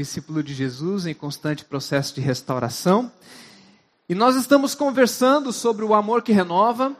discípulo de Jesus em constante processo de restauração. E nós estamos conversando sobre o amor que renova,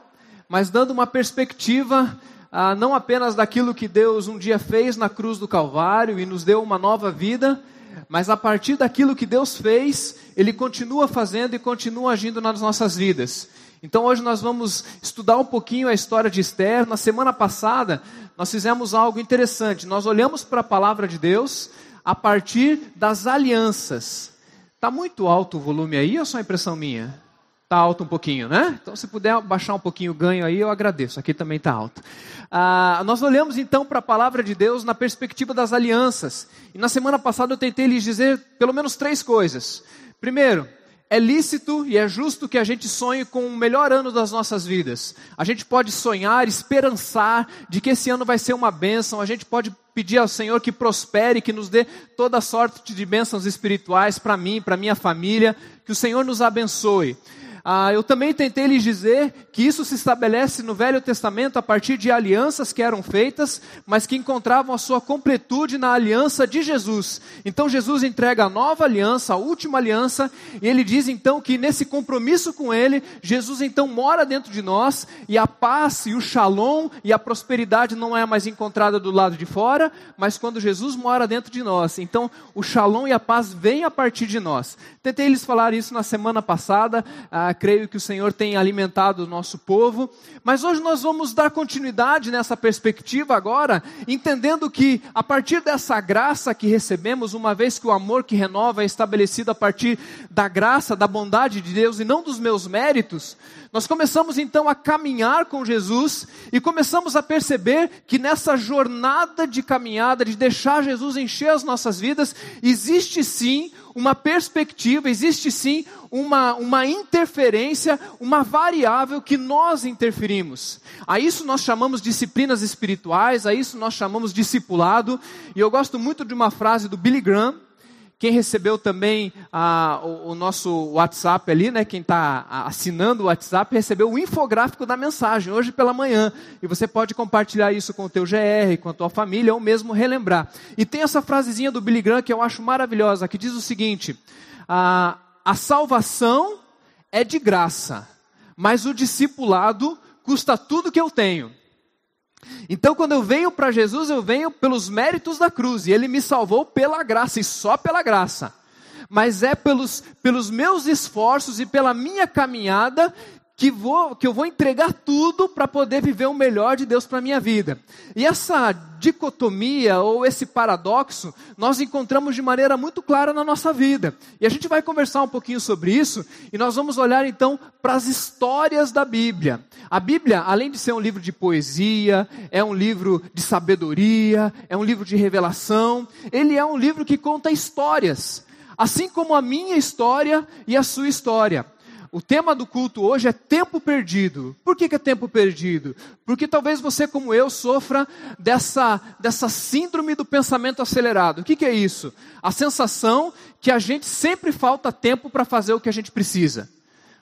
mas dando uma perspectiva ah, não apenas daquilo que Deus um dia fez na cruz do Calvário e nos deu uma nova vida, mas a partir daquilo que Deus fez, Ele continua fazendo e continua agindo nas nossas vidas. Então hoje nós vamos estudar um pouquinho a história de Esther. Na semana passada, nós fizemos algo interessante. Nós olhamos para a palavra de Deus a partir das alianças. Está muito alto o volume aí ou é só impressão minha? Está alto um pouquinho, né? Então, se puder baixar um pouquinho o ganho aí, eu agradeço. Aqui também está alto. Ah, nós olhamos então para a palavra de Deus na perspectiva das alianças. E na semana passada eu tentei lhes dizer pelo menos três coisas. Primeiro, é lícito e é justo que a gente sonhe com o melhor ano das nossas vidas. A gente pode sonhar, esperançar de que esse ano vai ser uma bênção. A gente pode pedir ao Senhor que prospere, que nos dê toda sorte de bênçãos espirituais para mim, para minha família. Que o Senhor nos abençoe. Ah, eu também tentei lhes dizer que isso se estabelece no Velho Testamento a partir de alianças que eram feitas, mas que encontravam a sua completude na aliança de Jesus. Então Jesus entrega a nova aliança, a última aliança, e ele diz então que nesse compromisso com ele, Jesus então mora dentro de nós, e a paz e o shalom e a prosperidade não é mais encontrada do lado de fora, mas quando Jesus mora dentro de nós. Então o shalom e a paz vêm a partir de nós. Tentei lhes falar isso na semana passada. Ah, creio que o Senhor tem alimentado o nosso povo. Mas hoje nós vamos dar continuidade nessa perspectiva agora, entendendo que a partir dessa graça que recebemos, uma vez que o amor que renova é estabelecido a partir da graça, da bondade de Deus e não dos meus méritos, nós começamos então a caminhar com Jesus e começamos a perceber que nessa jornada de caminhada, de deixar Jesus encher as nossas vidas, existe sim uma perspectiva, existe sim uma, uma interferência, uma variável que nós interferimos. A isso nós chamamos disciplinas espirituais, a isso nós chamamos discipulado, e eu gosto muito de uma frase do Billy Graham, quem recebeu também ah, o, o, nosso WhatsApp ali, né, quem está assinando o WhatsApp, recebeu o infográfico da mensagem hoje pela manhã. E você pode compartilhar isso com o teu GR, com a tua família, ou mesmo relembrar. E tem essa frasezinha do Billy Graham que eu acho maravilhosa, que diz o seguinte: ah, a salvação é de graça, mas o discipulado custa tudo que eu tenho. Então, quando eu venho para Jesus, eu venho pelos méritos da cruz, e Ele me salvou pela graça, e só pela graça. Mas é pelos, pelos meus esforços e pela minha caminhada que, vou, que eu vou entregar tudo para poder viver o melhor de Deus para a minha vida. E essa dicotomia ou esse paradoxo nós encontramos de maneira muito clara na nossa vida. E a gente vai conversar um pouquinho sobre isso e nós vamos olhar então para as histórias da Bíblia. A Bíblia, além de ser um livro de poesia, é um livro de sabedoria, é um livro de revelação, ele é um livro que conta histórias. Assim como a minha história e a sua história. O tema do culto hoje é tempo perdido. Por que, que, é tempo perdido? Porque talvez você, como eu, sofra dessa, dessa síndrome do pensamento acelerado. O que, que é isso? A sensação que a gente sempre falta tempo para fazer o que a gente precisa.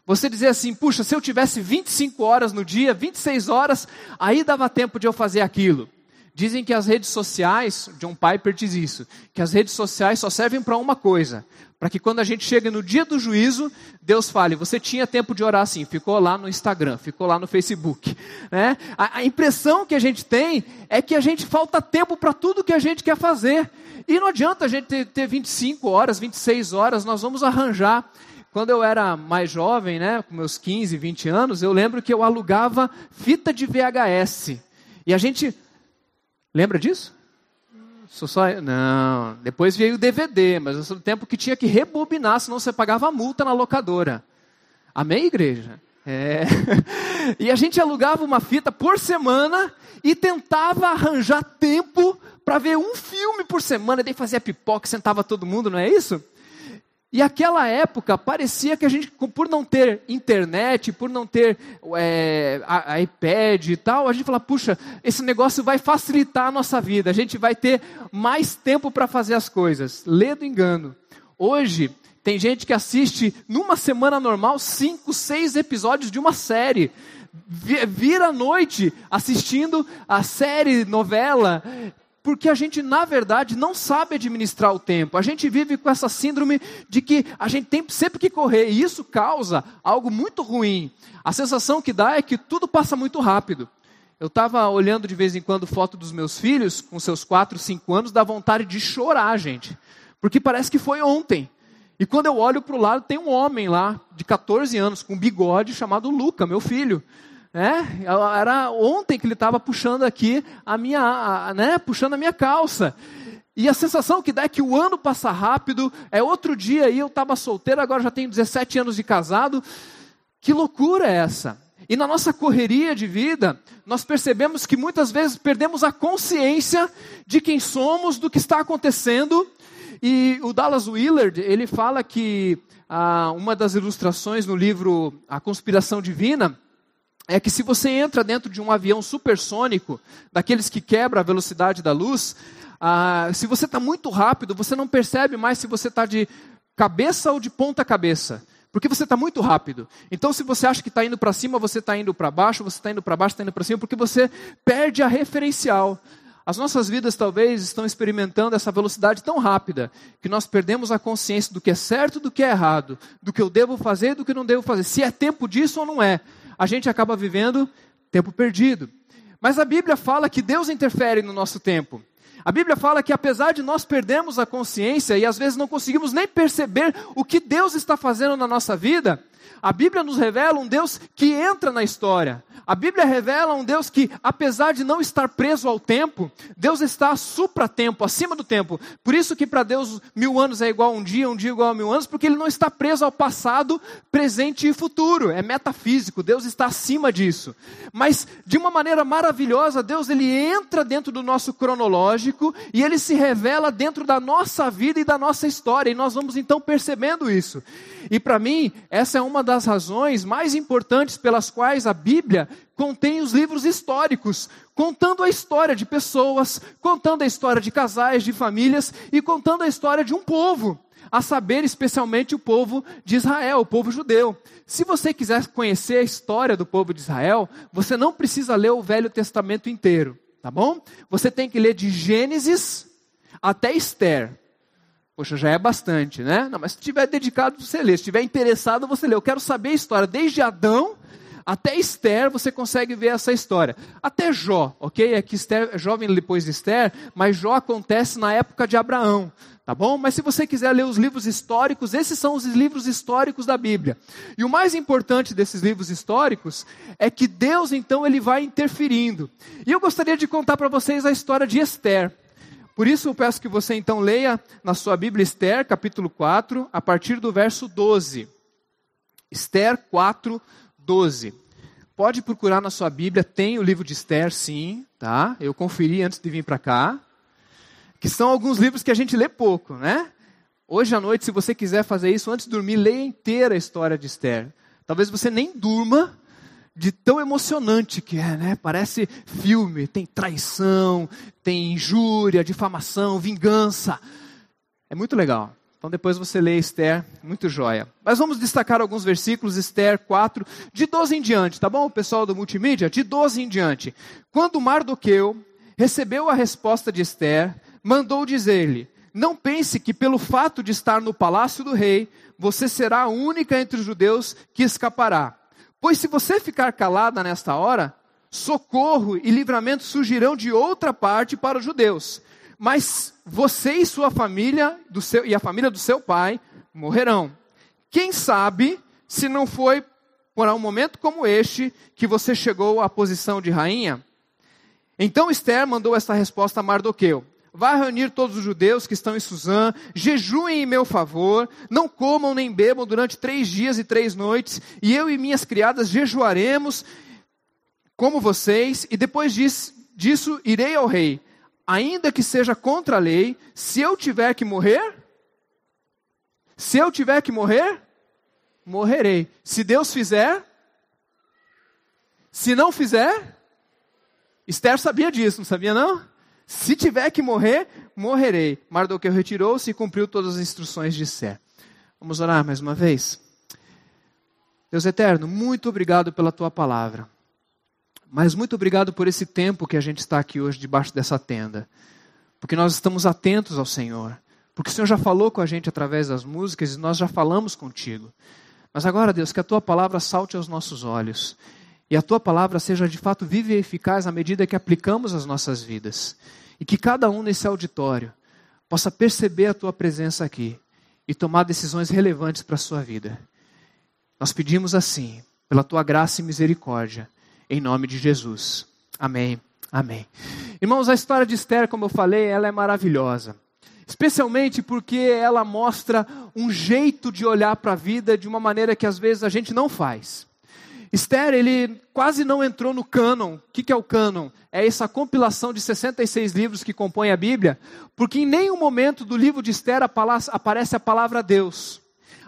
Você dizer assim, puxa, se eu tivesse 25 horas no dia, 26 horas, aí dava tempo de eu fazer aquilo. Dizem que as redes sociais, John Piper diz isso, que as redes sociais só servem para uma coisa, para que quando a gente chega no dia do juízo, Deus fale, você tinha tempo de orar assim, ficou lá no Instagram, ficou lá no Facebook. Né? A, a impressão que a gente tem é que a gente falta tempo para tudo que a gente quer fazer. E não adianta a gente ter, ter 25 horas, 26 horas, nós vamos arranjar. Quando eu era mais jovem, né, com meus 15, 20 anos, eu lembro que eu alugava fita de VHS. E a gente Lembra disso? Sou só... Não, depois veio o DVD, mas eu sou do tempo que tinha que rebobinar, senão você pagava multa na locadora. Amém, igreja? É. E a gente alugava uma fita por semana e tentava arranjar tempo para ver um filme por semana, daí fazia pipoca, sentava todo mundo, não é isso? E aquela época parecia que a gente, por não ter internet, por não ter é, iPad e tal, a gente fala, puxa, esse negócio vai facilitar a nossa vida, a gente vai ter mais tempo para fazer as coisas. Lê do engano. Hoje, tem gente que assiste numa semana normal cinco, seis episódios de uma série. Vira a noite assistindo a série, novela, porque a gente, na verdade, não sabe administrar o tempo. A gente vive com essa síndrome de que a gente tem sempre que correr, e isso causa algo muito ruim. A sensação que dá é que tudo passa muito rápido. Eu estava olhando de vez em quando foto dos meus filhos, com seus 4, 5 anos, dá vontade de chorar, gente. Porque parece que foi ontem. E quando eu olho para o lado, tem um homem lá, de 14 anos, com bigode, chamado Luca, meu filho. É, era ontem que ele estava puxando aqui a minha, a, né, puxando a minha calça. E a sensação que dá é que o ano passa rápido, é outro dia aí, eu estava solteiro, agora já tenho 17 anos de casado. Que loucura é essa? E na nossa correria de vida, nós percebemos que muitas vezes perdemos a consciência de quem somos, do que está acontecendo. E o Dallas Willard, ele fala que ah, uma das ilustrações no livro A Conspiração Divina é que se você entra dentro de um avião supersônico, daqueles que quebra a velocidade da luz, ah, se você está muito rápido, você não percebe mais se você está de cabeça ou de ponta cabeça. Porque você está muito rápido. Então, se você acha que está indo para cima, você está indo para baixo, você está indo para baixo, está indo para cima, porque você perde a referencial. As nossas vidas talvez estão experimentando essa velocidade tão rápida que nós perdemos a consciência do que é certo do que é errado, do que eu devo fazer e do que não devo fazer, se é tempo disso ou não é. A gente acaba vivendo tempo perdido. Mas a Bíblia fala que Deus interfere no nosso tempo. A Bíblia fala que apesar de nós perdermos a consciência e às vezes não conseguimos nem perceber o que Deus está fazendo na nossa vida, a Bíblia nos revela um Deus que entra na história. A Bíblia revela um Deus que, apesar de não estar preso ao tempo, Deus está supra-tempo, acima do tempo. Por isso que para Deus mil anos é igual a um dia, um dia é igual a mil anos, porque Ele não está preso ao passado, presente e futuro. É metafísico, Deus está acima disso. Mas, de uma maneira maravilhosa, Deus ele entra dentro do nosso cronológico e Ele se revela dentro da nossa vida e da nossa história. E nós vamos então percebendo isso. E para mim, essa é uma das razões mais importantes pelas quais a Bíblia contém os livros históricos, contando a história de pessoas, contando a história de casais, de famílias e contando a história de um povo, a saber, especialmente o povo de Israel, o povo judeu. Se você quiser conhecer a história do povo de Israel, você não precisa ler o Velho Testamento inteiro, tá bom? Você tem que ler de Gênesis até Esther. Poxa, já é bastante, né? Não, mas se estiver dedicado, você lê. Se estiver interessado, você lê. Eu quero saber a história. Desde Adão até Esther, você consegue ver essa história. Até Jó, ok? É que Esther, Jó vem depois de Esther, mas Jó acontece na época de Abraão. Tá bom? Mas se você quiser ler os livros históricos, esses são os livros históricos da Bíblia. E o mais importante desses livros históricos é que Deus, então, ele vai interferindo. E eu gostaria de contar para vocês a história de Esther. Por isso eu peço que você então leia na sua Bíblia Esther, capítulo 4, a partir do verso 12. Esther 4, 12. Pode procurar na sua Bíblia, tem o livro de Esther, sim, tá? Eu conferi antes de vir para cá. Que são alguns livros que a gente lê pouco, né? Hoje à noite, se você quiser fazer isso antes de dormir, leia inteira a história de Esther. Talvez você nem durma, de tão emocionante que é, né? Parece filme, tem traição, tem injúria, difamação, vingança. É muito legal. Então depois você lê Esther, muito joia. Mas vamos destacar alguns versículos, Esther 4, de 12 em diante, tá bom, pessoal do multimídia? De 12 em diante. Quando Mardoqueu recebeu a resposta de Esther, mandou dizer-lhe: Não pense que pelo fato de estar no palácio do rei, você será a única entre os judeus que escapará. Pois se você ficar calada nesta hora, socorro e livramento surgirão de outra parte para os judeus. Mas você e sua família do seu, e a família do seu pai morrerão. Quem sabe se não foi por um momento como este que você chegou à posição de rainha? Então Esther mandou esta resposta a Mardoqueu: Vá reunir todos os judeus que estão em Suzã, jejuem em meu favor, não comam nem bebam durante três dias e três noites, e eu e minhas criadas jejuaremos como vocês, e depois disso, irei ao rei. Ainda que seja contra a lei, se eu tiver que morrer, se eu tiver que morrer, morrerei. Se Deus fizer, se não fizer, Esther sabia disso, não sabia não? Se tiver que morrer, morrerei. Mardoqueu retirou-se e cumpriu todas as instruções de Sé. Vamos orar mais uma vez? Deus eterno, muito obrigado pela tua palavra. Mas muito obrigado por esse tempo que a gente está aqui hoje debaixo dessa tenda. porque nós estamos atentos ao Senhor, porque o Senhor já falou com a gente através das músicas e nós já falamos contigo. Mas agora, Deus, que a tua palavra salte aos nossos olhos e a tua palavra seja de fato viva e eficaz à medida que aplicamos as nossas vidas. E que cada um nesse auditório possa perceber a tua presença aqui e tomar decisões relevantes para a sua vida. Nós pedimos assim, pela tua graça e misericórdia, em nome de Jesus. Amém. Amém. Irmãos, a história de Esther, como eu falei, ela é maravilhosa. Especialmente porque ela mostra um jeito de olhar para a vida de uma maneira que às vezes a gente não faz. Esther, ele quase não entrou no cânon. O que é o cânon? É essa compilação de 66 livros que compõem a Bíblia, porque em nenhum momento do livro de Esther aparece a palavra Deus.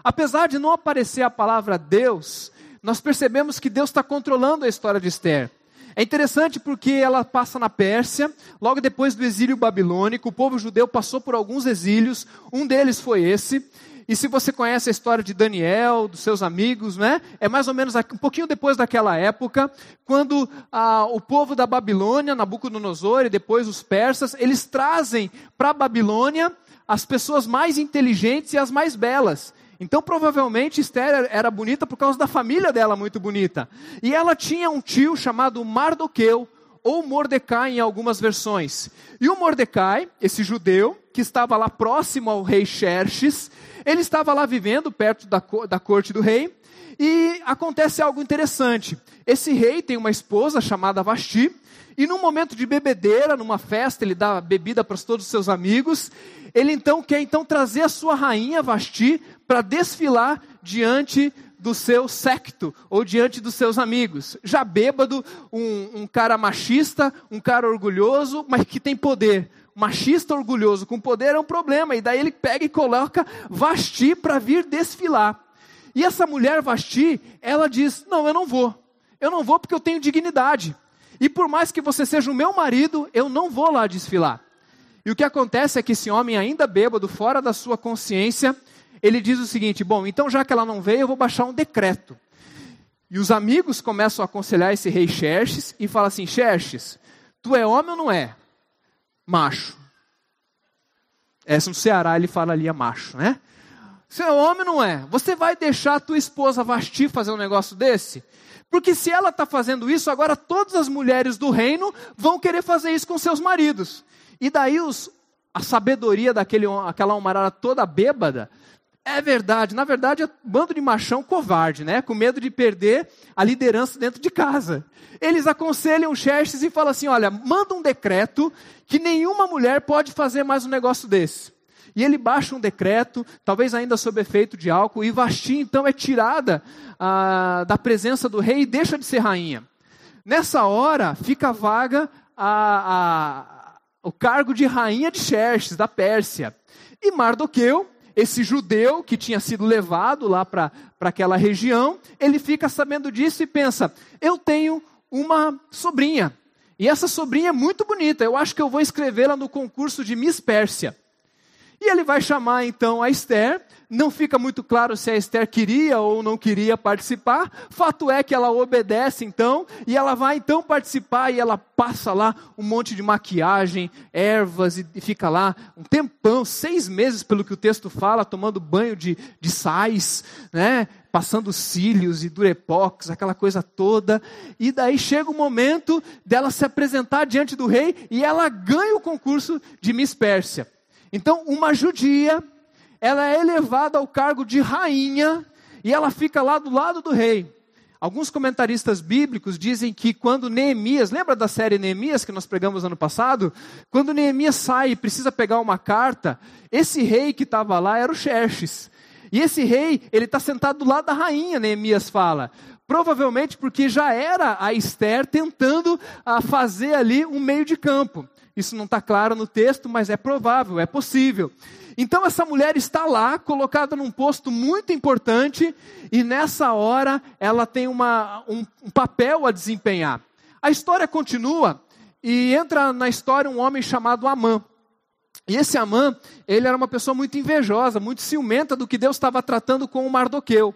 Apesar de não aparecer a palavra Deus, nós percebemos que Deus está controlando a história de Esther. É interessante porque ela passa na Pérsia, logo depois do exílio babilônico, o povo judeu passou por alguns exílios, um deles foi esse, e se você conhece a história de Daniel, dos seus amigos, né? É mais ou menos um pouquinho depois daquela época, quando ah, o povo da Babilônia, Nabucodonosor e depois os persas, eles trazem para a Babilônia as pessoas mais inteligentes e as mais belas. Então, provavelmente, Esther era bonita por causa da família dela muito bonita. E ela tinha um tio chamado Mardoqueu, ou Mordecai em algumas versões. E o Mordecai, esse judeu, que estava lá próximo ao rei Xerxes, ele estava lá vivendo perto da, da corte do rei, e acontece algo interessante. Esse rei tem uma esposa chamada Vasti, e num momento de bebedeira, numa festa, ele dá bebida para todos os seus amigos. Ele então quer então trazer a sua rainha Vasti para desfilar diante do seu secto ou diante dos seus amigos. Já bêbado, um, um cara machista, um cara orgulhoso, mas que tem poder machista orgulhoso com poder é um problema. E daí ele pega e coloca Vasti para vir desfilar. E essa mulher Vasti, ela diz: Não, eu não vou. Eu não vou porque eu tenho dignidade. E por mais que você seja o meu marido, eu não vou lá desfilar. E o que acontece é que esse homem, ainda bêbado, fora da sua consciência, ele diz o seguinte: Bom, então já que ela não veio, eu vou baixar um decreto. E os amigos começam a aconselhar esse rei Xerxes e falam assim: Xerxes, tu é homem ou não é? Macho. Essa no Ceará ele fala ali é macho, né? Você é homem não é? Você vai deixar a tua esposa Vasti fazer um negócio desse? Porque se ela está fazendo isso, agora todas as mulheres do reino vão querer fazer isso com seus maridos. E daí os, a sabedoria daquele, aquela homarada toda bêbada é verdade. Na verdade, é um bando de machão covarde, né? Com medo de perder a liderança dentro de casa. Eles aconselham Xerxes e falam assim: olha, manda um decreto que nenhuma mulher pode fazer mais um negócio desse. E ele baixa um decreto, talvez ainda sob efeito de álcool, e Vasti então é tirada ah, da presença do rei e deixa de ser rainha. Nessa hora, fica vaga a, a, o cargo de rainha de Xerxes, da Pérsia. E Mardoqueu, esse judeu que tinha sido levado lá para aquela região, ele fica sabendo disso e pensa: eu tenho uma sobrinha. E essa sobrinha é muito bonita, eu acho que eu vou inscrevê-la no concurso de Miss Pérsia. E ele vai chamar então a Esther. Não fica muito claro se a Esther queria ou não queria participar. Fato é que ela obedece então, e ela vai então participar e ela passa lá um monte de maquiagem, ervas, e, fica lá um tempão, seis meses, pelo que o texto fala, tomando banho de, de sais, né? passando cílios e durepox, aquela coisa toda. E daí chega o momento dela se apresentar diante do rei e ela ganha o concurso de Miss Pérsia. Então, uma judia, ela é elevada ao cargo de rainha e ela fica lá do lado do rei. Alguns comentaristas bíblicos dizem que quando Neemias, lembra da série Neemias que nós pregamos ano passado? Quando Neemias sai e precisa pegar uma carta, esse rei que estava lá era o Xerxes. E esse rei, ele está sentado do lado da rainha, Neemias fala. Provavelmente porque já era a Esther tentando a, ah, fazer ali um meio de campo. Isso não está claro no texto, mas é provável, é possível. Então essa mulher está lá, colocada num posto muito importante, e nessa hora ela tem uma, um, um papel a desempenhar. A história continua e entra na história um homem chamado Amã. E esse Amã, ele era uma pessoa muito invejosa, muito ciumenta do que Deus estava tratando com o Mardoqueu.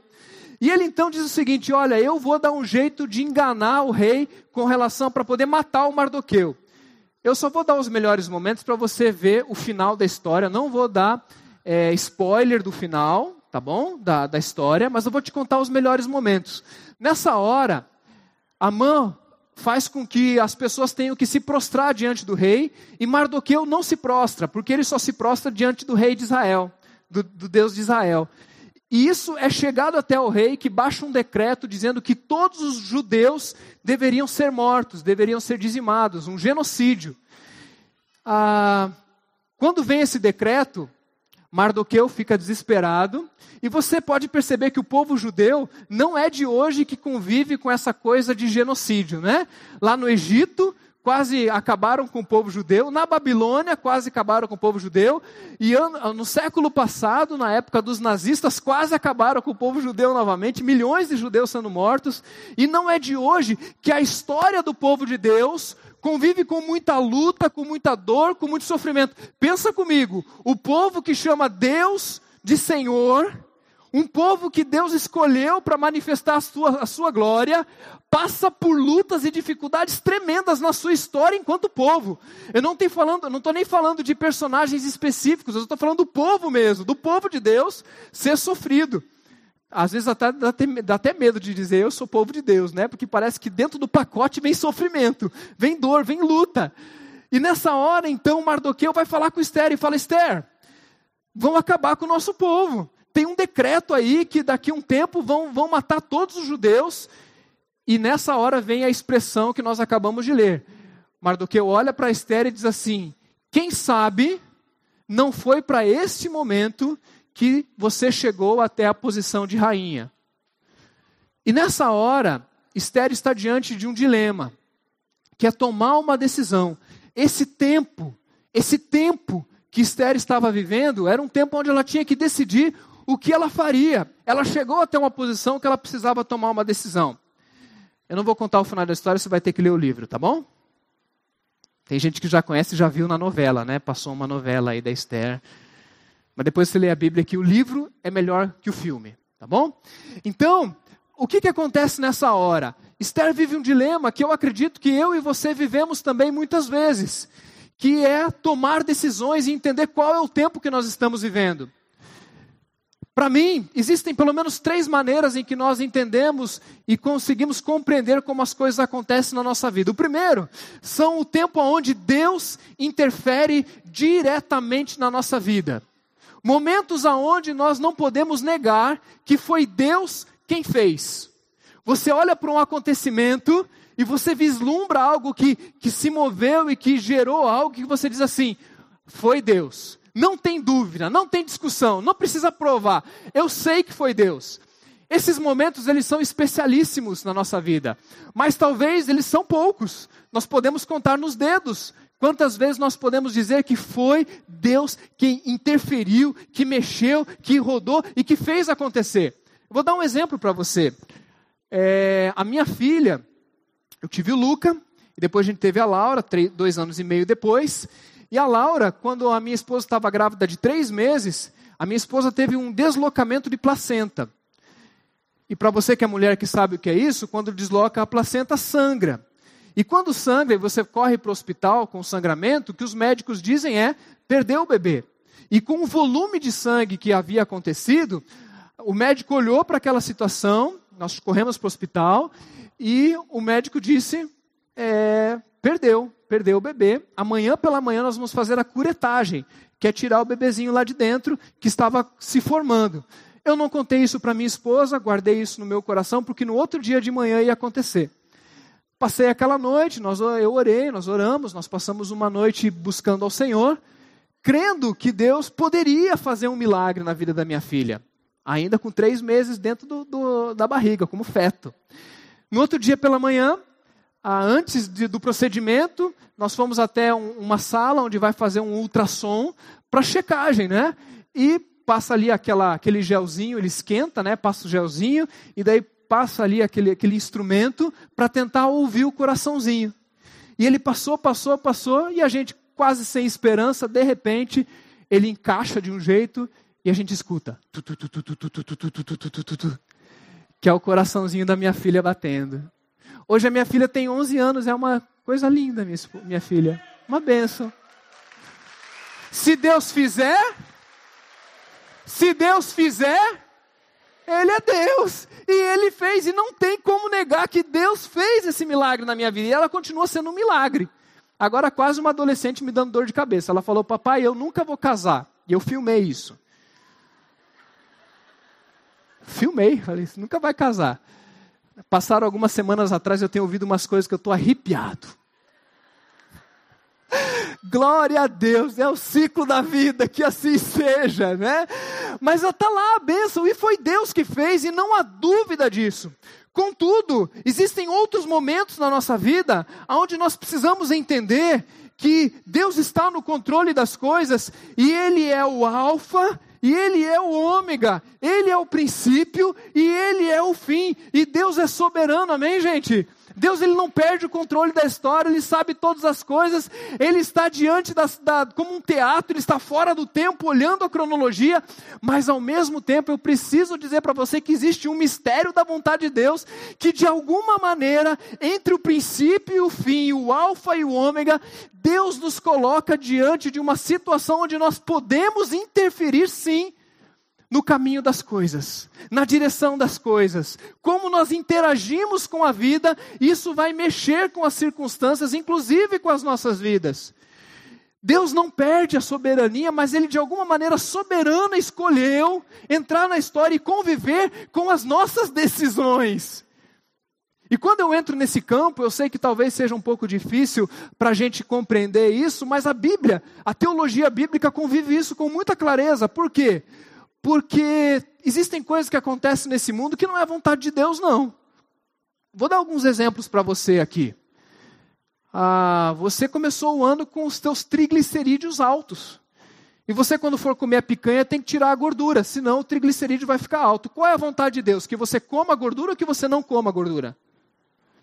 E ele então diz o seguinte: Olha, eu vou dar um jeito de enganar o rei com relação para poder matar o Mardoqueu. Eu só vou dar os melhores momentos para você ver o final da história. Não vou dar é, spoiler do final, tá bom? Da, da história, mas eu vou te contar os melhores momentos. Nessa hora, Amã faz com que as pessoas tenham que se prostrar diante do rei, e Mardoqueu não se prostra, porque ele só se prostra diante do rei de Israel, do, do Deus de Israel. E isso é chegado até o rei que baixa um decreto dizendo que todos os judeus deveriam ser mortos, deveriam ser dizimados, um genocídio. Ah, quando vem esse decreto, Mardoqueu fica desesperado, e você pode perceber que o povo judeu não é de hoje que convive com essa coisa de genocídio, né? Lá no Egito, quase acabaram com o povo judeu, na Babilônia quase acabaram com o povo judeu, e no século passado, na época dos nazistas, quase acabaram com o povo judeu novamente, milhões de judeus sendo mortos, e não é de hoje que a história do povo de Deus convive com muita luta, com muita dor, com muito sofrimento. Pensa comigo, o povo que chama Deus de Senhor, um povo que Deus escolheu para manifestar a sua, a sua glória, passa por lutas e dificuldades tremendas na sua história enquanto povo. Eu não estou falando, não nem falando de personagens específicos, eu estou falando do povo mesmo, do povo de Deus ser sofrido. Às vezes até, dá, até, dá até medo de dizer eu sou povo de Deus, né? Porque parece que dentro do pacote vem sofrimento, vem dor, vem luta. E nessa hora, então, Mardoqueu vai falar com Esther e fala: Esther, vão acabar com o nosso povo tem um decreto aí que daqui a um tempo vão, vão matar todos os judeus. E nessa hora vem a expressão que nós acabamos de ler. Mardoqueu olha para Esther e diz assim: Quem sabe não foi para este momento que você chegou até a posição de rainha. E nessa hora, Esther está diante de um dilema, que é tomar uma decisão. Esse tempo, esse tempo que Esther estava vivendo, era um tempo onde ela tinha que decidir o que ela faria. Ela chegou até uma posição que ela precisava tomar uma decisão. Eu não vou contar o final da história, você vai ter que ler o livro, tá bom? Tem gente que já conhece e já viu na novela, né? Passou uma novela aí da Esther. Mas depois você lê a Bíblia que o livro é melhor que o filme, tá bom? Então, o que, que acontece nessa hora? Esther vive um dilema que eu acredito que eu e você vivemos também muitas vezes, que é tomar decisões e entender qual é o tempo que nós estamos vivendo. Para mim, existem pelo menos três maneiras em que nós entendemos e conseguimos compreender como as coisas acontecem na nossa vida. O primeiro são o tempo onde Deus interfere diretamente na nossa vida. Momentos aonde nós não podemos negar que foi Deus quem fez. Você olha para um acontecimento e você vislumbra algo que, que se moveu e que gerou algo que você diz assim: foi Deus. Não tem dúvida, não tem discussão, não precisa provar. Eu sei que foi Deus. Esses momentos eles são especialíssimos na nossa vida, mas talvez eles são poucos. Nós podemos contar nos dedos quantas vezes nós podemos dizer que foi Deus quem interferiu, que mexeu, que rodou e que fez acontecer. Vou dar um exemplo para você. É, a minha filha, eu tive o Luca, e depois a gente teve a Laura, três, dois anos e meio depois. E a Laura, quando a minha esposa estava grávida de três meses, a minha esposa teve um deslocamento de placenta. E para você que é mulher que sabe o que é isso, quando desloca a placenta, sangra. E quando sangra e você corre para o hospital com sangramento, o que os médicos dizem é perdeu o bebê. E com o volume de sangue que havia acontecido, o médico olhou para aquela situação, nós corremos para o hospital, e o médico disse: perdeu, perdeu o bebê. Amanhã pela manhã nós vamos fazer a curetagem, que é tirar o bebezinho lá de dentro que estava se formando. Eu não contei isso para minha esposa, guardei isso no meu coração, porque no outro dia de manhã ia acontecer. Passei aquela noite, nós, eu orei, nós oramos, nós passamos uma noite buscando ao Senhor, crendo que Deus poderia fazer um milagre na vida da minha filha, ainda com três meses dentro do, do, da barriga, como feto. No outro dia pela manhã, antes de, do procedimento, nós fomos até um, uma sala onde vai fazer um ultrassom para checagem, né? E passa ali aquela, aquele gelzinho, ele esquenta, né? Passa o gelzinho e daí passa ali aquele, aquele instrumento para tentar ouvir o coraçãozinho. E ele passou, passou, passou e a gente quase sem esperança, de repente, ele encaixa de um jeito e a gente escuta. Que é o coraçãozinho da minha filha batendo. Hoje a minha filha tem 11 anos, é uma coisa linda, minha, filha. Uma bênção. Se Deus fizer, se Deus fizer, Ele é Deus. E Ele fez, e não tem como negar que Deus fez esse milagre na minha vida. E ela continua sendo um milagre. Agora, quase uma adolescente me dando dor de cabeça. Ela falou: Papai, eu nunca vou casar. E eu filmei isso. Filmei, falei: Nunca vai casar. Passaram algumas semanas atrás, eu tenho ouvido umas coisas que eu estou arrepiado. Glória a Deus, é o ciclo da vida, que assim seja, né? Mas está lá a bênção, e foi Deus que fez, e não há dúvida disso. Contudo, existem outros momentos na nossa vida onde nós precisamos entender que Deus está no controle das coisas, e Ele é o Alfa e Ele é o ômega, Ele é o princípio e Ele é o fim, e Deus é soberano, amém, gente? Deus ele não perde o controle da história, ele sabe todas as coisas, ele está diante da, da, como um teatro, ele está fora do tempo, olhando a cronologia, mas ao mesmo tempo eu preciso dizer para você que existe um mistério da vontade de Deus, que de alguma maneira, entre o princípio e o fim, o alfa e o ômega, Deus nos coloca diante de uma situação onde nós podemos interferir sim no caminho das coisas, na direção das coisas. Como nós interagimos com a vida, isso vai mexer com as circunstâncias, inclusive com as nossas vidas. Deus não perde a soberania, mas Ele de alguma maneira soberana escolheu entrar na história e conviver com as nossas decisões. E quando eu entro nesse campo, eu sei que talvez seja um pouco difícil para a gente compreender isso, mas a Bíblia, a teologia bíblica convive isso com muita clareza. Por quê? Porque existem coisas que acontecem nesse mundo que não é vontade de Deus, não. Vou dar alguns exemplos para você aqui. Ah, você começou o ano com os seus triglicerídeos altos. E você, quando for comer a picanha, tem que tirar a gordura, senão o triglicerídeo vai ficar alto. Qual é a vontade de Deus? Que você coma a gordura ou que você não coma a gordura?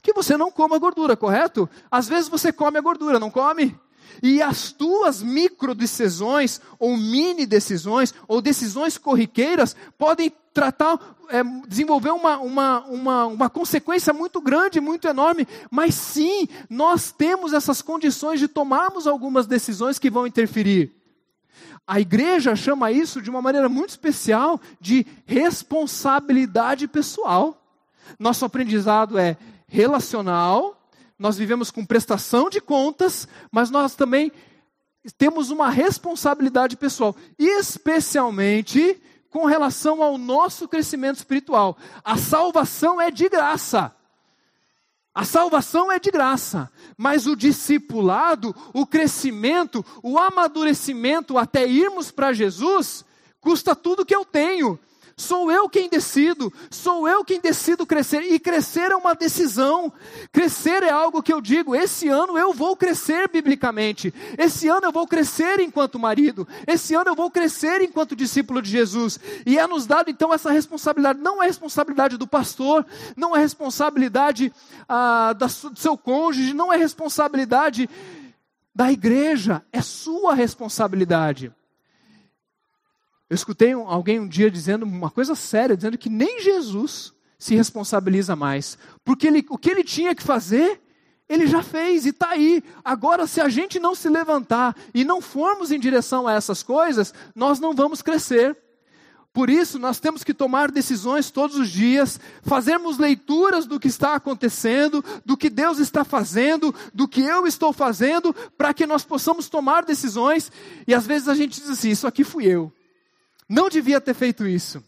Que você não coma a gordura, correto? Às vezes você come a gordura, não come? E as tuas micro decisões, ou mini decisões, ou decisões corriqueiras, podem tratar, é, desenvolver uma, uma, uma, uma consequência muito grande, muito enorme. Mas sim, nós temos essas condições de tomarmos algumas decisões que vão interferir. A igreja chama isso de uma maneira muito especial de responsabilidade pessoal. Nosso aprendizado é relacional, nós vivemos com prestação de contas, mas nós também temos uma responsabilidade pessoal, especialmente com relação ao nosso crescimento espiritual. A salvação é de graça. A salvação é de graça, mas o discipulado, o crescimento, o amadurecimento até irmos para Jesus, custa tudo que eu tenho. Sou eu quem decido, sou eu quem decido crescer, e crescer é uma decisão. Crescer é algo que eu digo: esse ano eu vou crescer biblicamente, esse ano eu vou crescer enquanto marido, esse ano eu vou crescer enquanto discípulo de Jesus. E é nos dado então essa responsabilidade. Não é responsabilidade do pastor, não é responsabilidade ah, da, do seu cônjuge, não é responsabilidade da igreja, é sua responsabilidade. Eu escutei alguém um dia dizendo uma coisa séria, dizendo que nem Jesus se responsabiliza mais. Porque ele, o que ele tinha que fazer, ele já fez e está aí. Agora, se a gente não se levantar e não formos em direção a essas coisas, nós não vamos crescer. Por isso, nós temos que tomar decisões todos os dias, fazermos leituras do que está acontecendo, do que Deus está fazendo, do que eu estou fazendo, para que nós possamos tomar decisões. E às vezes a gente diz assim: Isso aqui fui eu. Não devia ter feito isso.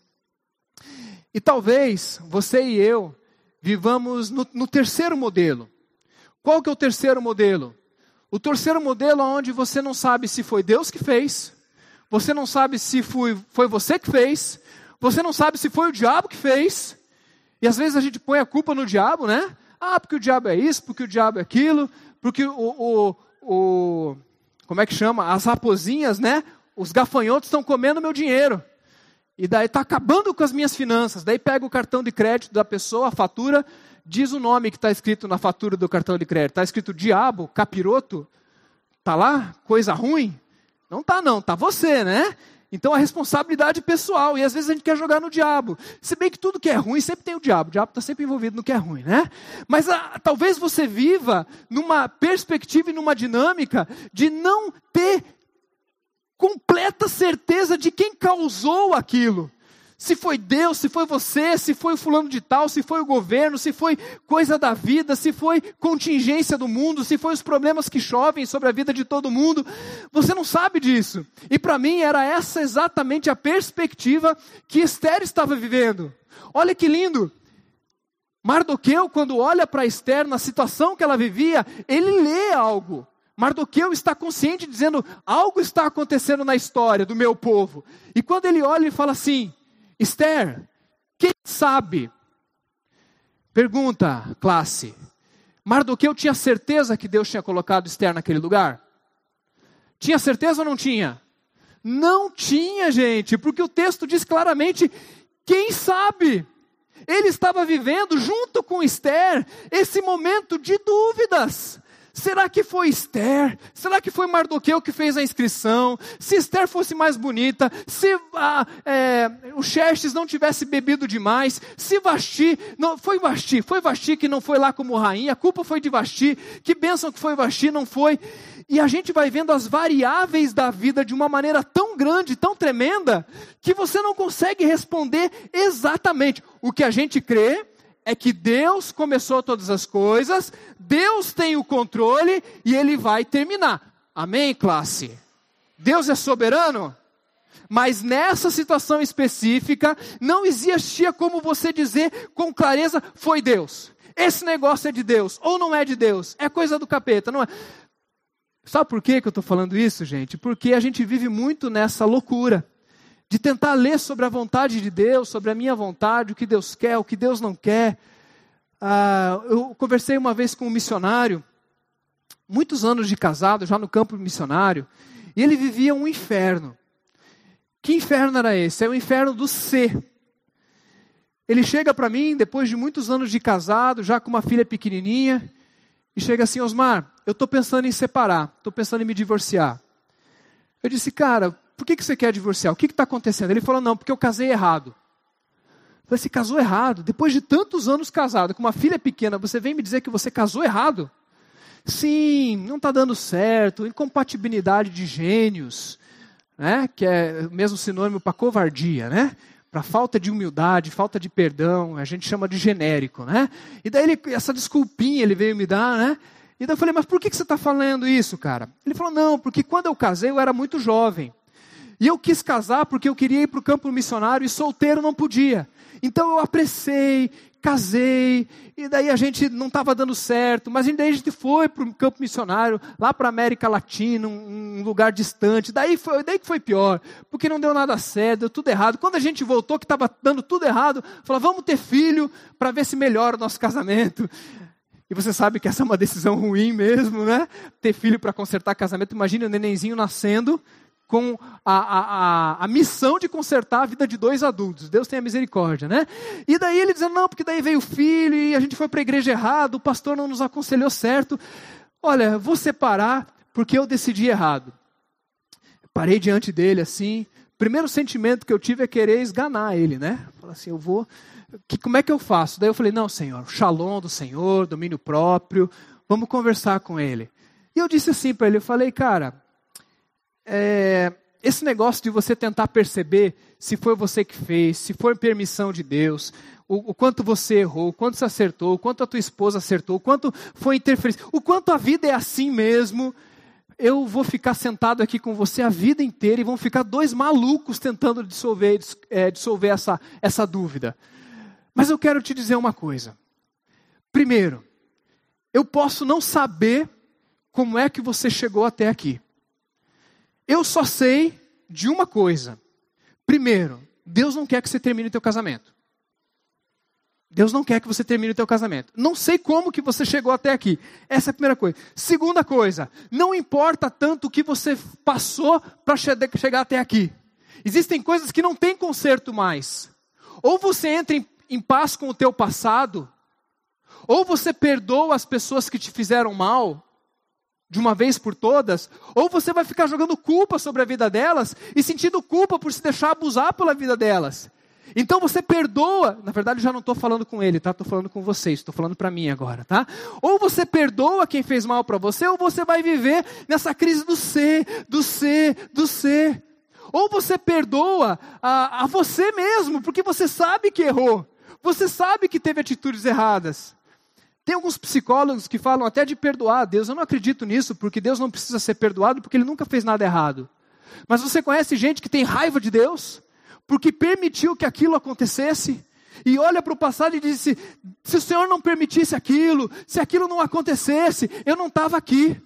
E talvez você e eu vivamos no, no terceiro modelo. Qual que é o terceiro modelo? O terceiro modelo é onde você não sabe se foi Deus que fez, você não sabe se foi, foi você que fez, você não sabe se foi o diabo que fez, e às vezes a gente põe a culpa no diabo, né? Ah, porque o diabo é isso, porque o diabo é aquilo, porque o, o, o como é que chama? As raposinhas, né? Os gafanhotos estão comendo meu dinheiro. E daí está acabando com as minhas finanças. Daí pega o cartão de crédito da pessoa, a fatura, diz o nome que está escrito na fatura do cartão de crédito. Está escrito diabo, capiroto. Está lá? Coisa ruim? Não está não, está você, né? Então a responsabilidade pessoal, e às vezes a gente quer jogar no diabo. Se bem que tudo que é ruim sempre tem o diabo, o diabo está sempre envolvido no que é ruim, né? Mas a, ah, talvez você viva numa perspectiva e numa dinâmica de não ter completa certeza de quem causou aquilo. Se foi Deus, se foi você, se foi o fulano de tal, se foi o governo, se foi coisa da vida, se foi contingência do mundo, se foi os problemas que chovem sobre a vida de todo mundo, você não sabe disso. E para mim era essa exatamente a perspectiva que Esther estava vivendo. Olha que lindo. Mardoqueu, quando olha para Esther na situação que ela vivia, ele lê algo. Mardoqueu está consciente, dizendo: algo está acontecendo na história do meu povo. E quando ele olha, ele fala assim: Esther, quem sabe? Pergunta, classe. Mardoqueu tinha certeza que Deus tinha colocado Esther naquele lugar? Tinha certeza ou não tinha? Não tinha, gente, porque o texto diz claramente: quem sabe? Ele estava vivendo junto com Esther esse momento de dúvidas. Será que foi Esther? Será que foi Mardoqueu que fez a inscrição? Se Esther fosse mais bonita, se ah, é, o Xerxes não tivesse bebido demais, se Vasti, não, foi Vasti, foi Vasti que não foi lá como rainha, a culpa foi de Vasti, que bênção que foi Vasti, não foi. E a gente vai vendo as variáveis da vida de uma maneira tão grande, tão tremenda, que você não consegue responder exatamente. O que a gente crê é que Deus começou todas as coisas, Deus tem o controle e ele vai terminar. Amém, classe? Deus é soberano? Mas nessa situação específica, não existia como você dizer com clareza: foi Deus. Esse negócio é de Deus, ou não é de Deus, é coisa do capeta, não é? Sabe por que, que eu estou falando isso, gente? Porque a gente vive muito nessa loucura de tentar ler sobre a vontade de Deus, sobre a minha vontade, o que Deus quer, o que Deus não quer. Ah, eu conversei uma vez com um missionário, muitos anos de casado, já no campo missionário, e ele vivia um inferno. Que inferno era esse? É o inferno do ser. Ele chega para mim, depois de muitos anos de casado, já com uma filha pequenininha, e chega assim: Osmar, eu estou pensando em separar, estou pensando em me divorciar. Eu disse, cara, por que, que você quer divorciar? O que está acontecendo? Ele falou, não, porque eu casei errado. Eu falei, você casou errado? Depois de tantos anos casado, com uma filha pequena, você vem me dizer que você casou errado? Sim, não está dando certo, incompatibilidade de gênios, né? que é o mesmo sinônimo para covardia, né? para falta de humildade, falta de perdão, a gente chama de genérico. Né? E daí ele, essa desculpinha ele veio me dar, né? E daí eu falei, mas por que, que você está falando isso, cara? Ele falou, não, porque quando eu casei eu era muito jovem. E eu quis casar porque eu queria ir para o campo missionário e solteiro não podia. Então eu apressei, casei, e daí a gente não estava dando certo, mas daí a gente foi para o campo missionário, lá para a América Latina, um, um, lugar distante. Daí foi daí que foi pior, porque não deu nada certo, deu tudo errado. Quando a gente voltou, que estava dando tudo errado, falou: vamos ter filho para ver se melhora o nosso casamento. E você sabe que essa é uma decisão ruim mesmo, né? Ter filho para consertar casamento. Imagina o nenenzinho nascendo, com a, a, a, missão de consertar a vida de dois adultos. Deus tenha misericórdia, né? E daí ele dizendo, não, porque daí veio o filho e a gente foi para a igreja errado, o pastor não nos aconselhou certo. Olha, vou separar porque eu decidi errado. Parei diante dele assim. Primeiro sentimento que eu tive é querer esganar ele, né? Falar assim, eu vou. Que, como é que eu faço? Daí eu falei, não, Senhor, shalom do Senhor, domínio próprio, vamos conversar com ele. E eu disse assim para ele, eu falei, cara, é, esse negócio de você tentar perceber se foi você que fez, se foi permissão de Deus, o, o, quanto você errou, o quanto você acertou, o quanto a tua esposa acertou, o quanto foi interferência, o quanto a vida é assim mesmo. Eu vou ficar sentado aqui com você a vida inteira e vão ficar dois malucos tentando dissolver, é, dissolver essa, essa dúvida. Mas eu quero te dizer uma coisa. Primeiro, eu posso não saber como é que você chegou até aqui. Eu só sei de uma coisa. Primeiro, Deus não quer que você termine o teu casamento. Deus não quer que você termine o teu casamento. Não sei como que você chegou até aqui. Essa é a primeira coisa. Segunda coisa, não importa tanto o que você passou para chegar até aqui. Existem coisas que não tem conserto mais. Ou você entra em, em paz com o teu passado, ou você perdoa as pessoas que te fizeram mal, de uma vez por todas, ou você vai ficar jogando culpa sobre a vida delas e sentindo culpa por se deixar abusar pela vida delas. Então você perdoa, na verdade já não estou falando com ele, tá? Estou falando com vocês, estou falando para mim agora, tá? Ou você perdoa quem fez mal para você, ou você vai viver nessa crise do ser, do ser, do ser. Ou você perdoa a, a você mesmo, porque você sabe que errou, você sabe que teve atitudes erradas. Tem alguns psicólogos que falam até de perdoar a Deus. Eu não acredito nisso, porque Deus não precisa ser perdoado, porque ele nunca fez nada errado. Mas você conhece gente que tem raiva de Deus, porque permitiu que aquilo acontecesse, e olha para o passado e disse: se o Senhor não permitisse aquilo, se aquilo não acontecesse, eu não estava aqui.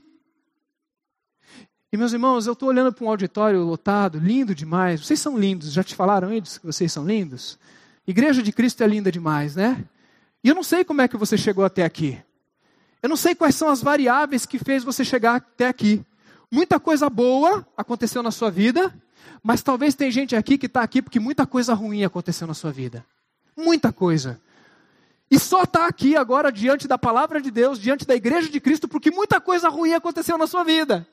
E meus irmãos, eu estou olhando para um auditório lotado, lindo demais. Vocês são lindos, já te falaram antes que vocês são lindos? Igreja de Cristo é linda demais, né? E eu não sei como é que você chegou até aqui. Eu não sei quais são as variáveis que fez você chegar até aqui. Muita coisa boa aconteceu na sua vida, mas talvez tem gente aqui que está aqui porque muita coisa ruim aconteceu na sua vida. Muita coisa. E só está aqui agora diante da palavra de Deus, diante da igreja de Cristo, porque muita coisa ruim aconteceu na sua vida.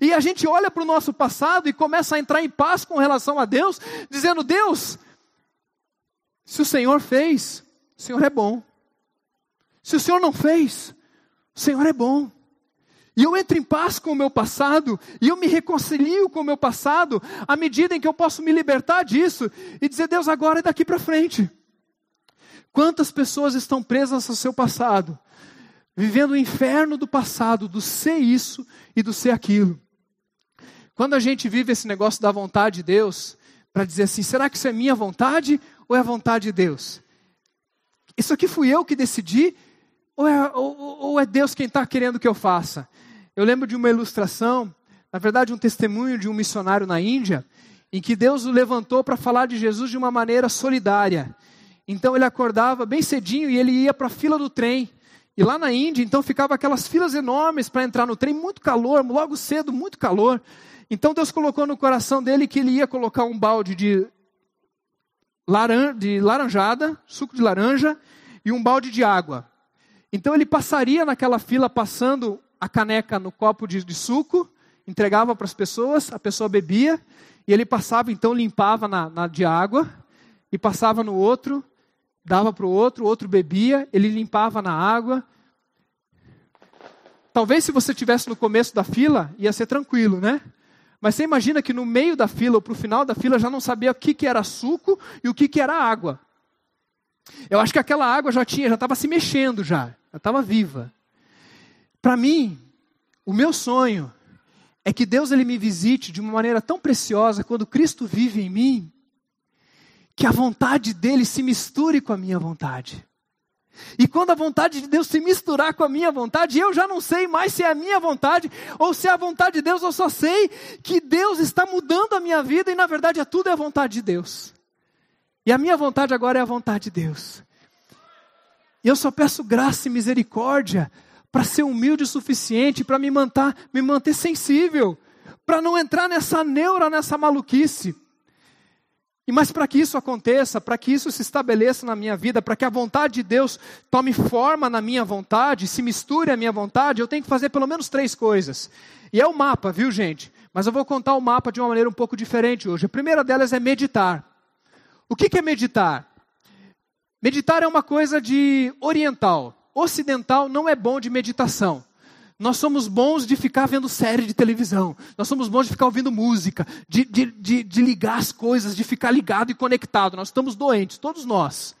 E a gente olha para o nosso passado e começa a entrar em paz com relação a Deus, dizendo: Deus, se o Senhor fez, o Senhor é bom. Se o Senhor não fez, o Senhor é bom. E eu entro em paz com o meu passado, e eu me reconcilio com o meu passado, à medida em que eu posso me libertar disso e dizer, Deus, agora é daqui para frente. Quantas pessoas estão presas ao seu passado, vivendo o inferno do passado, do ser isso e do ser aquilo. Quando a gente vive esse negócio da vontade de Deus, para dizer assim, será que isso é minha vontade ou é a vontade de Deus? Isso aqui fui eu que decidi? Ou é, ou, ou é Deus quem está querendo que eu faça? Eu lembro de uma ilustração, na verdade, um testemunho de um missionário na Índia, em que Deus o levantou para falar de Jesus de uma maneira solidária. Então ele acordava bem cedinho e ele ia para a fila do trem. E lá na Índia, então ficava aquelas filas enormes para entrar no trem, muito calor, logo cedo, muito calor. Então Deus colocou no coração dele que ele ia colocar um balde de laran de laranjada, suco de laranja, e um balde de água. Então ele passaria naquela fila passando a caneca no copo de, de suco, entregava para as pessoas, a pessoa bebia, e ele passava, então limpava na, na de água, e passava no outro, dava para o outro, o outro bebia, ele limpava na água. Talvez se você tivesse no começo da fila, ia ser tranquilo, né? Mas você imagina que no meio da fila ou para o final da fila já não sabia o que, que era suco e o que, que era água. Eu acho que aquela água já tinha, já estava se mexendo já, já estava viva. Para mim, o meu sonho é que Deus ele me visite de uma maneira tão preciosa quando Cristo vive em mim, que a vontade dele se misture com a minha vontade. E quando a vontade de Deus se misturar com a minha vontade, eu já não sei mais se é a minha vontade ou se é a vontade de Deus, eu só sei que Deus está mudando a minha vida e na verdade é tudo é a vontade de Deus. E a minha vontade agora é a vontade de Deus. E eu só peço graça e misericórdia para ser humilde o suficiente, para me manter, me manter sensível, para não entrar nessa neura, nessa maluquice. E mas para que isso aconteça, para que isso se estabeleça na minha vida, para que a vontade de Deus tome forma na minha vontade, se misture à minha vontade, eu tenho que fazer pelo menos três coisas. E é o mapa, viu, gente? Mas eu vou contar o mapa de uma maneira um pouco diferente hoje. A primeira delas é meditar. O que é meditar? Meditar é uma coisa de oriental. Ocidental não é bom de meditação. Nós somos bons de ficar vendo série de televisão. Nós somos bons de ficar ouvindo música, de, de, de, de ligar as coisas, de ficar ligado e conectado. Nós estamos doentes, todos nós.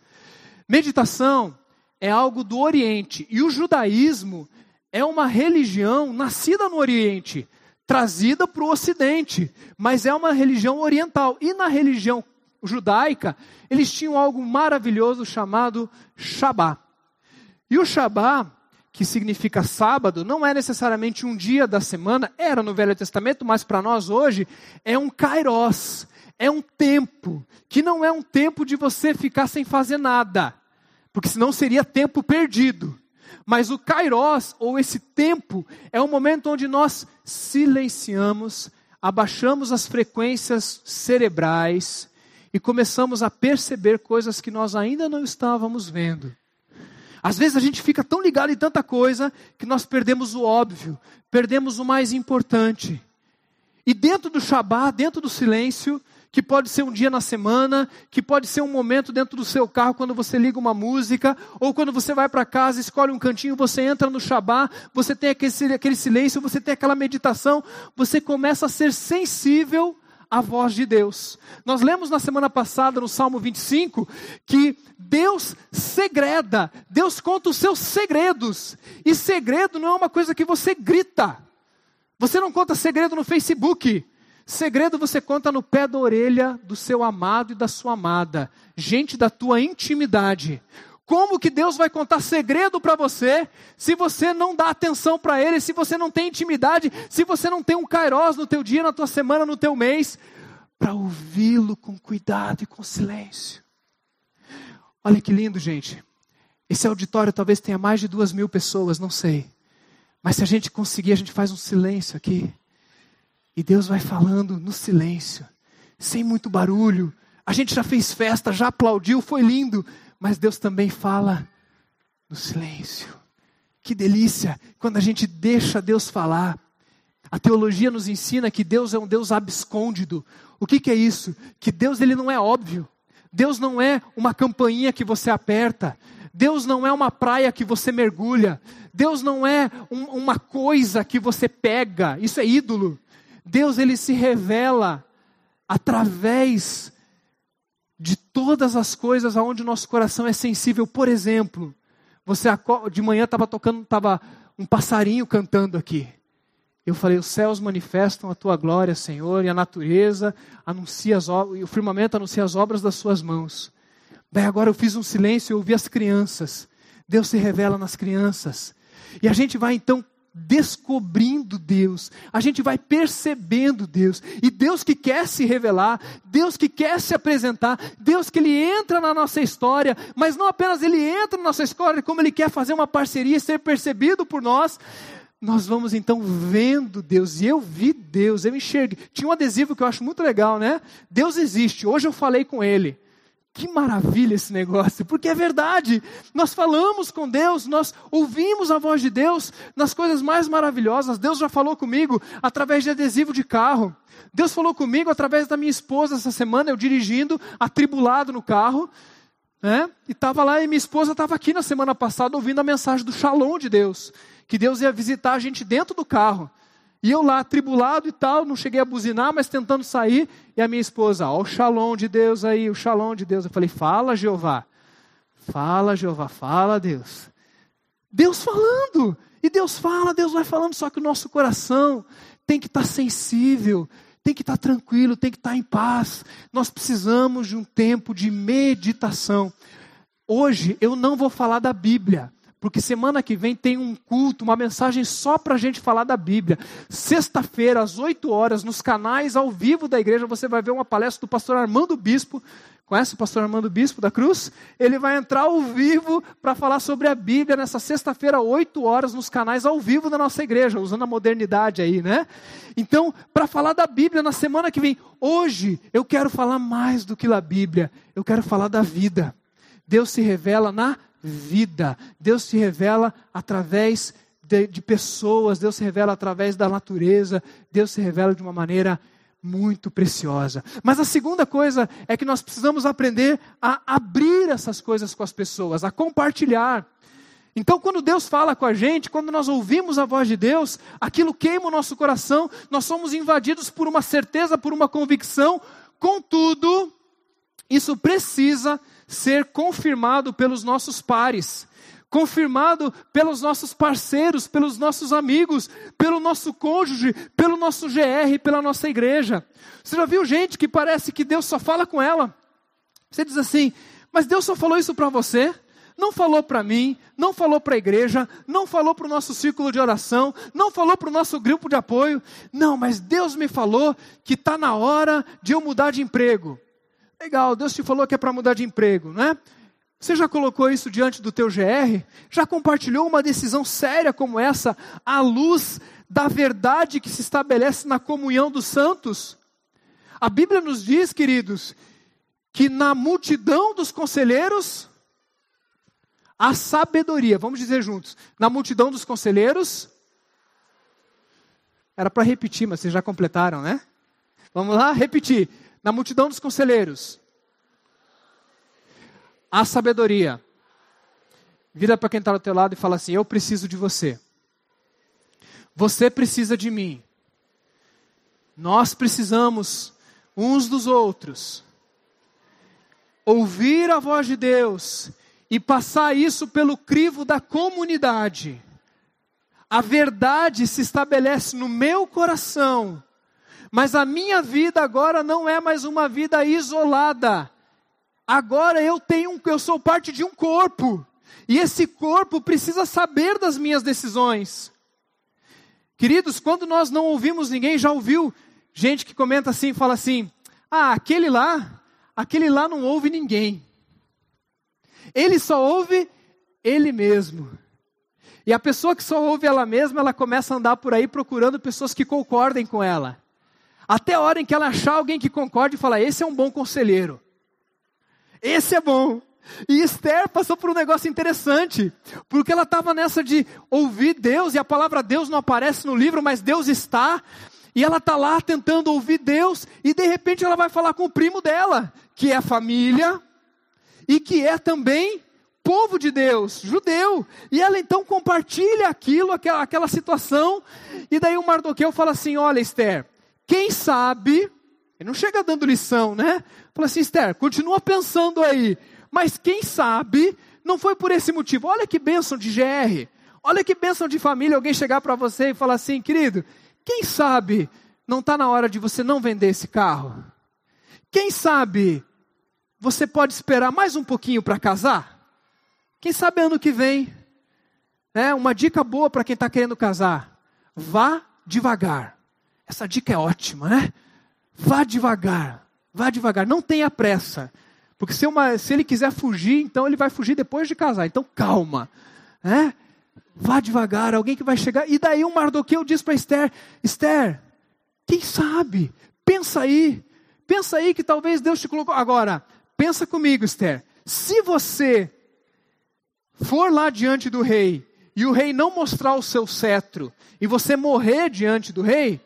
Meditação é algo do Oriente. E o judaísmo é uma religião nascida no Oriente, trazida para o Ocidente. Mas é uma religião oriental. E na religião judaica, eles tinham algo maravilhoso chamado Shabá. E o Shabá que significa sábado, não é necessariamente um dia da semana, era no Velho Testamento, mas para nós hoje é um kairos, é um tempo, que não é um tempo de você ficar sem fazer nada, porque senão seria tempo perdido. Mas o kairos, ou esse tempo, é um momento onde nós silenciamos, abaixamos as frequências cerebrais e começamos a perceber coisas que nós ainda não estávamos vendo. Às vezes a gente fica tão ligado em tanta coisa que nós perdemos o óbvio, perdemos o mais importante. E dentro do Shabat, dentro do silêncio, que pode ser um dia na semana, que pode ser um momento dentro do seu carro quando você liga uma música, ou quando você vai para casa, escolhe um cantinho, você entra no Shabat, você tem aquele, aquele silêncio, você tem aquela meditação, você começa a ser sensível à voz de Deus. Nós lemos na semana passada, no Salmo 25, que Deus segreda, Deus conta os seus segredos, e segredo não é uma coisa que você grita. Você não conta segredo no Facebook. Segredo você conta no pé da orelha do seu amado e da sua amada, gente da tua intimidade. Como que Deus vai contar segredo para você se você não dá atenção para Ele, se você não tem intimidade, se você não tem um kairós no teu dia, na tua semana, no teu mês, para ouvi-lo com cuidado e com silêncio. Olha que lindo, gente. Esse auditório talvez tenha mais de duas mil pessoas, não sei. Mas se a gente conseguir, a gente faz um silêncio aqui. E Deus vai falando no silêncio, sem muito barulho. A gente já fez festa, já aplaudiu, foi lindo, mas Deus também fala no silêncio. Que delícia quando a gente deixa Deus falar. A teologia nos ensina que Deus é um Deus abscôndido. O que, que é isso? Que Deus ele não é óbvio. Deus não é uma campainha que você aperta. Deus não é uma praia que você mergulha. Deus não é um, uma coisa que você pega. Isso é ídolo. Deus ele se revela através de todas as coisas aonde o nosso coração é sensível. Por exemplo, você de manhã estava tocando, estava um passarinho cantando aqui. Eu falei: os céus manifestam a tua glória, Senhor, e a natureza anuncia as o firmamento anuncia as obras das suas mãos. Daí agora eu fiz um silêncio e ouvi as crianças. Deus se revela nas crianças. E a gente vai então descobrindo Deus, a gente vai percebendo Deus, e Deus que quer se revelar, Deus que quer se apresentar, Deus que ele entra na nossa história, mas não apenas ele entra na nossa história, como ele quer fazer uma parceria e ser percebido por nós. Nós vamos então vendo Deus, e eu vi Deus, eu enxerguei. Tinha um adesivo que eu acho muito legal, né? Deus existe, hoje eu falei com ele. Que maravilha esse negócio, porque é verdade. Nós falamos com Deus, nós ouvimos a voz de Deus nas coisas mais maravilhosas. Deus já falou comigo através de adesivo de carro. Deus falou comigo através da minha esposa essa semana, eu dirigindo, atribulado no carro. Né? E estava lá, e minha esposa estava aqui na semana passada ouvindo a mensagem do Shalom de Deus, que Deus ia visitar a gente dentro do carro. E eu lá, tribulado e tal, não cheguei a buzinar, mas tentando sair. E a minha esposa, ó, o shalom de Deus aí, o shalom de Deus. Eu falei, fala, Jeová. Fala, Jeová, fala, Deus. Deus falando. E Deus fala, Deus vai falando, só que o nosso coração tem que estar tá sensível, tem que estar tá tranquilo, tem que estar tá em paz. Nós precisamos de um tempo de meditação. Hoje eu não vou falar da Bíblia porque semana que vem tem um culto, uma mensagem só para a gente falar da Bíblia. Sexta-feira, às 8 horas, nos canais ao vivo da igreja, você vai ver uma palestra do pastor Armando Bispo. Conhece o pastor Armando Bispo da Cruz? Ele vai entrar ao vivo para falar sobre a Bíblia nessa sexta-feira, 8 horas, nos canais ao vivo da nossa igreja, usando a modernidade aí, né? Então, para falar da Bíblia na semana que vem, hoje eu quero falar mais do que da Bíblia, eu quero falar da vida. Deus se revela na vida. Deus se revela através de, de, pessoas, Deus se revela através da natureza, Deus se revela de uma maneira muito preciosa. Mas a segunda coisa é que nós precisamos aprender a abrir essas coisas com as pessoas, a compartilhar. Então, quando Deus fala com a gente, quando nós ouvimos a voz de Deus, aquilo queima o nosso coração, nós somos invadidos por uma certeza, por uma convicção, contudo, isso precisa ser confirmado pelos nossos pares, confirmado pelos nossos parceiros, pelos nossos amigos, pelo nosso cônjuge, pelo nosso GR, pela nossa igreja. Você já viu gente que parece que Deus só fala com ela? Você diz assim, mas Deus só falou isso para você? Não falou para mim, não falou para a igreja, não falou para o nosso círculo de oração, não falou para o nosso grupo de apoio. Não, mas Deus me falou que está na hora de eu mudar de emprego. Legal, Deus te falou que é para mudar de emprego, não é? Você já colocou isso diante do teu GR? Já compartilhou uma decisão séria como essa à luz da verdade que se estabelece na comunhão dos santos? A Bíblia nos diz, queridos, que na multidão dos conselheiros A sabedoria, vamos dizer juntos, na multidão dos conselheiros. Era para repetir, mas vocês já completaram, né? Vamos lá, repetir. Na multidão dos conselheiros. A sabedoria. Vira para quem está ao teu lado e fala assim: Eu preciso de você. Você precisa de mim. Nós precisamos uns dos outros. Ouvir a voz de Deus e passar isso pelo crivo da comunidade. A verdade se estabelece no meu coração, mas a minha vida agora não é mais uma vida isolada. Agora eu tenho, eu sou parte de um corpo. E esse corpo precisa saber das minhas decisões. Queridos, quando nós não ouvimos ninguém, já ouviu gente que comenta assim, fala assim: "Ah, aquele lá, aquele lá não ouve ninguém. Ele só ouve ele mesmo." E a pessoa que só ouve ela mesma, ela começa a andar por aí procurando pessoas que concordem com ela. Até a hora em que ela achar alguém que concorde e falar: "Esse é um bom conselheiro. Esse é bom." E Esther passou por um negócio interessante, porque ela estava nessa de ouvir Deus, e a palavra Deus não aparece no livro, mas Deus está, e ela está lá tentando ouvir Deus, e de repente ela vai falar com o primo dela, que é família, e que é também povo de Deus, judeu. E ela então compartilha aquilo, aquela, aquela situação, e daí o Mardoqueu fala assim: Olha, Esther, quem sabe, ele não chega dando lição, né? Fala assim, Esther, continua pensando aí. Mas quem sabe não foi por esse motivo. Olha que bênção de GR. Olha que bênção de família alguém chegar para você e falar assim, querido, quem sabe não está na hora de você não vender esse carro? Quem sabe você pode esperar mais um pouquinho para casar? Quem sabe ano que vem? É uma dica boa para quem está querendo casar. Vá devagar. Essa dica é ótima, né? Vá devagar. Vá devagar. Não tenha pressa. Porque se, uma, se ele quiser fugir, então ele vai fugir depois de casar. Então calma. Né? Vá devagar, alguém que vai chegar. E daí o Mardoqueu diz para Esther: Esther, quem sabe? Pensa aí. Pensa aí que talvez Deus te colocou. Agora, pensa comigo, Esther. Se você for lá diante do rei e o rei não mostrar o seu cetro e você morrer diante do rei,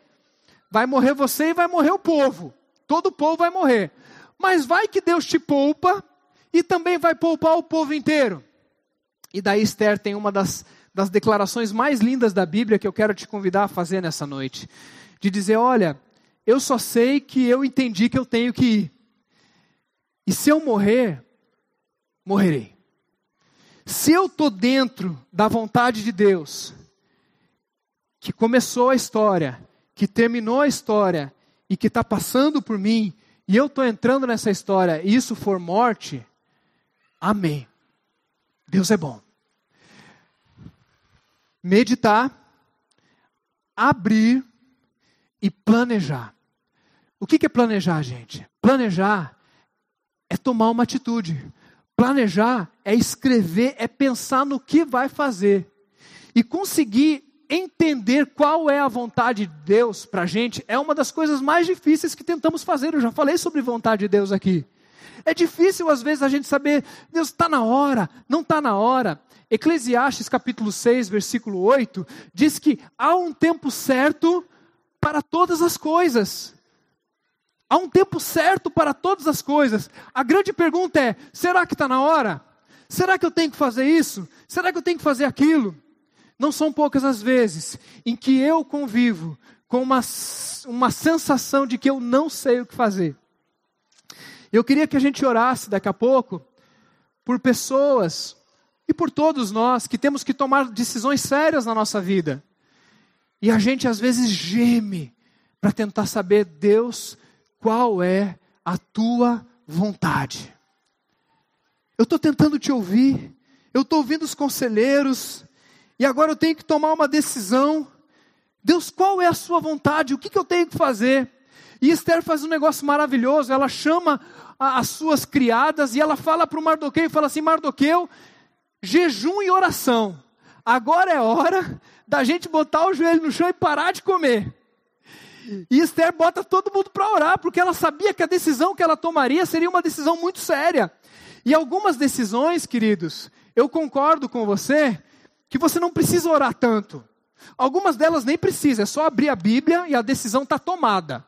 vai morrer você e vai morrer o povo. Todo o povo vai morrer. Mas vai que Deus te poupa e também vai poupar o povo inteiro. E daí Esther tem uma das, das declarações mais lindas da Bíblia que eu quero te convidar a fazer nessa noite. De dizer: olha, eu só sei que eu entendi que eu tenho que ir. E se eu morrer, morrerei. Se eu estou dentro da vontade de Deus, que começou a história, que terminou a história e que está passando por mim, e eu estou entrando nessa história e isso for morte, amém. Deus é bom. Meditar, abrir e planejar. O que é planejar, gente? Planejar é tomar uma atitude. Planejar é escrever, é pensar no que vai fazer. E conseguir entender qual é a vontade de Deus para a gente é uma das coisas mais difíceis que tentamos fazer. Eu já falei sobre vontade de Deus aqui. É difícil às vezes a gente saber, Deus está na hora, não está na hora. Eclesiastes capítulo 6, versículo 8, diz que há um tempo certo para todas as coisas. Há um tempo certo para todas as coisas. A grande pergunta é: será que está na hora? Será que eu tenho que fazer isso? Será que eu tenho que fazer aquilo? Não são poucas as vezes em que eu convivo com uma, uma sensação de que eu não sei o que fazer. Eu queria que a gente orasse daqui a pouco por pessoas e por todos nós que temos que tomar decisões sérias na nossa vida. E a gente às vezes geme para tentar saber, Deus, qual é a tua vontade. Eu estou tentando te ouvir, eu estou ouvindo os conselheiros, e agora eu tenho que tomar uma decisão. Deus, qual é a sua vontade? O que, que eu tenho que fazer? E Esther faz um negócio maravilhoso. Ela chama a, as suas criadas e ela fala para o Mardoqueu e fala assim: Mardoqueu, jejum e oração. Agora é hora da gente botar o joelho no chão e parar de comer. E Esther bota todo mundo para orar, porque ela sabia que a decisão que ela tomaria seria uma decisão muito séria. E algumas decisões, queridos, eu concordo com você que você não precisa orar tanto. Algumas delas nem precisa, é só abrir a Bíblia e a decisão está tomada.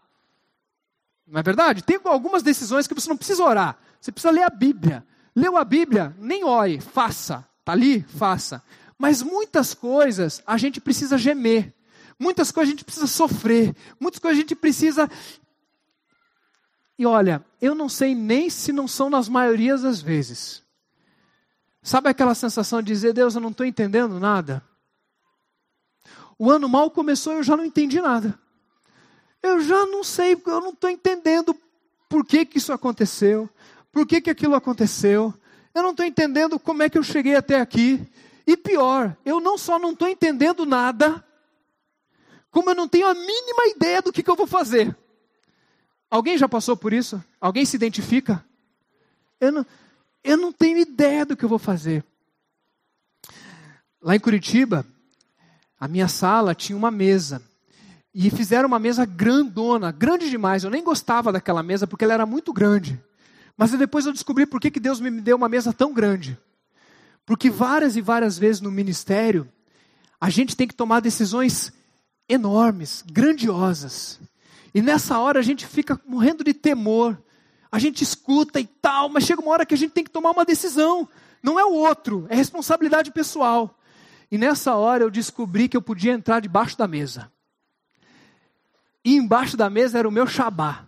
Não é verdade? Tem algumas decisões que você não precisa orar, você precisa ler a Bíblia. Leu a Bíblia, nem ore, faça. Está ali? Faça. Mas muitas coisas a gente precisa gemer. Muitas coisas a gente precisa sofrer. Muitas coisas a gente precisa. E olha, eu não sei nem se não são nas maiorias das vezes. Sabe aquela sensação de dizer, Deus, eu não estou entendendo nada? O ano mal começou e eu já não entendi nada. Eu já não sei, eu não estou entendendo por que, que isso aconteceu, por que, que aquilo aconteceu. Eu não estou entendendo como é que eu cheguei até aqui. E pior, eu não só não estou entendendo nada, como eu não tenho a mínima ideia do que, que eu vou fazer. Alguém já passou por isso? Alguém se identifica? Eu não, eu não tenho ideia do que eu vou fazer. Lá em Curitiba, a minha sala tinha uma mesa. E fizeram uma mesa grandona, grande demais. Eu nem gostava daquela mesa porque ela era muito grande. Mas depois eu descobri por que, que Deus me deu uma mesa tão grande. Porque várias e várias vezes no ministério, a gente tem que tomar decisões enormes, grandiosas. E nessa hora a gente fica morrendo de temor. A gente escuta e tal, mas chega uma hora que a gente tem que tomar uma decisão. Não é o outro, é responsabilidade pessoal. E nessa hora eu descobri que eu podia entrar debaixo da mesa. E embaixo da mesa era o meu Shabá.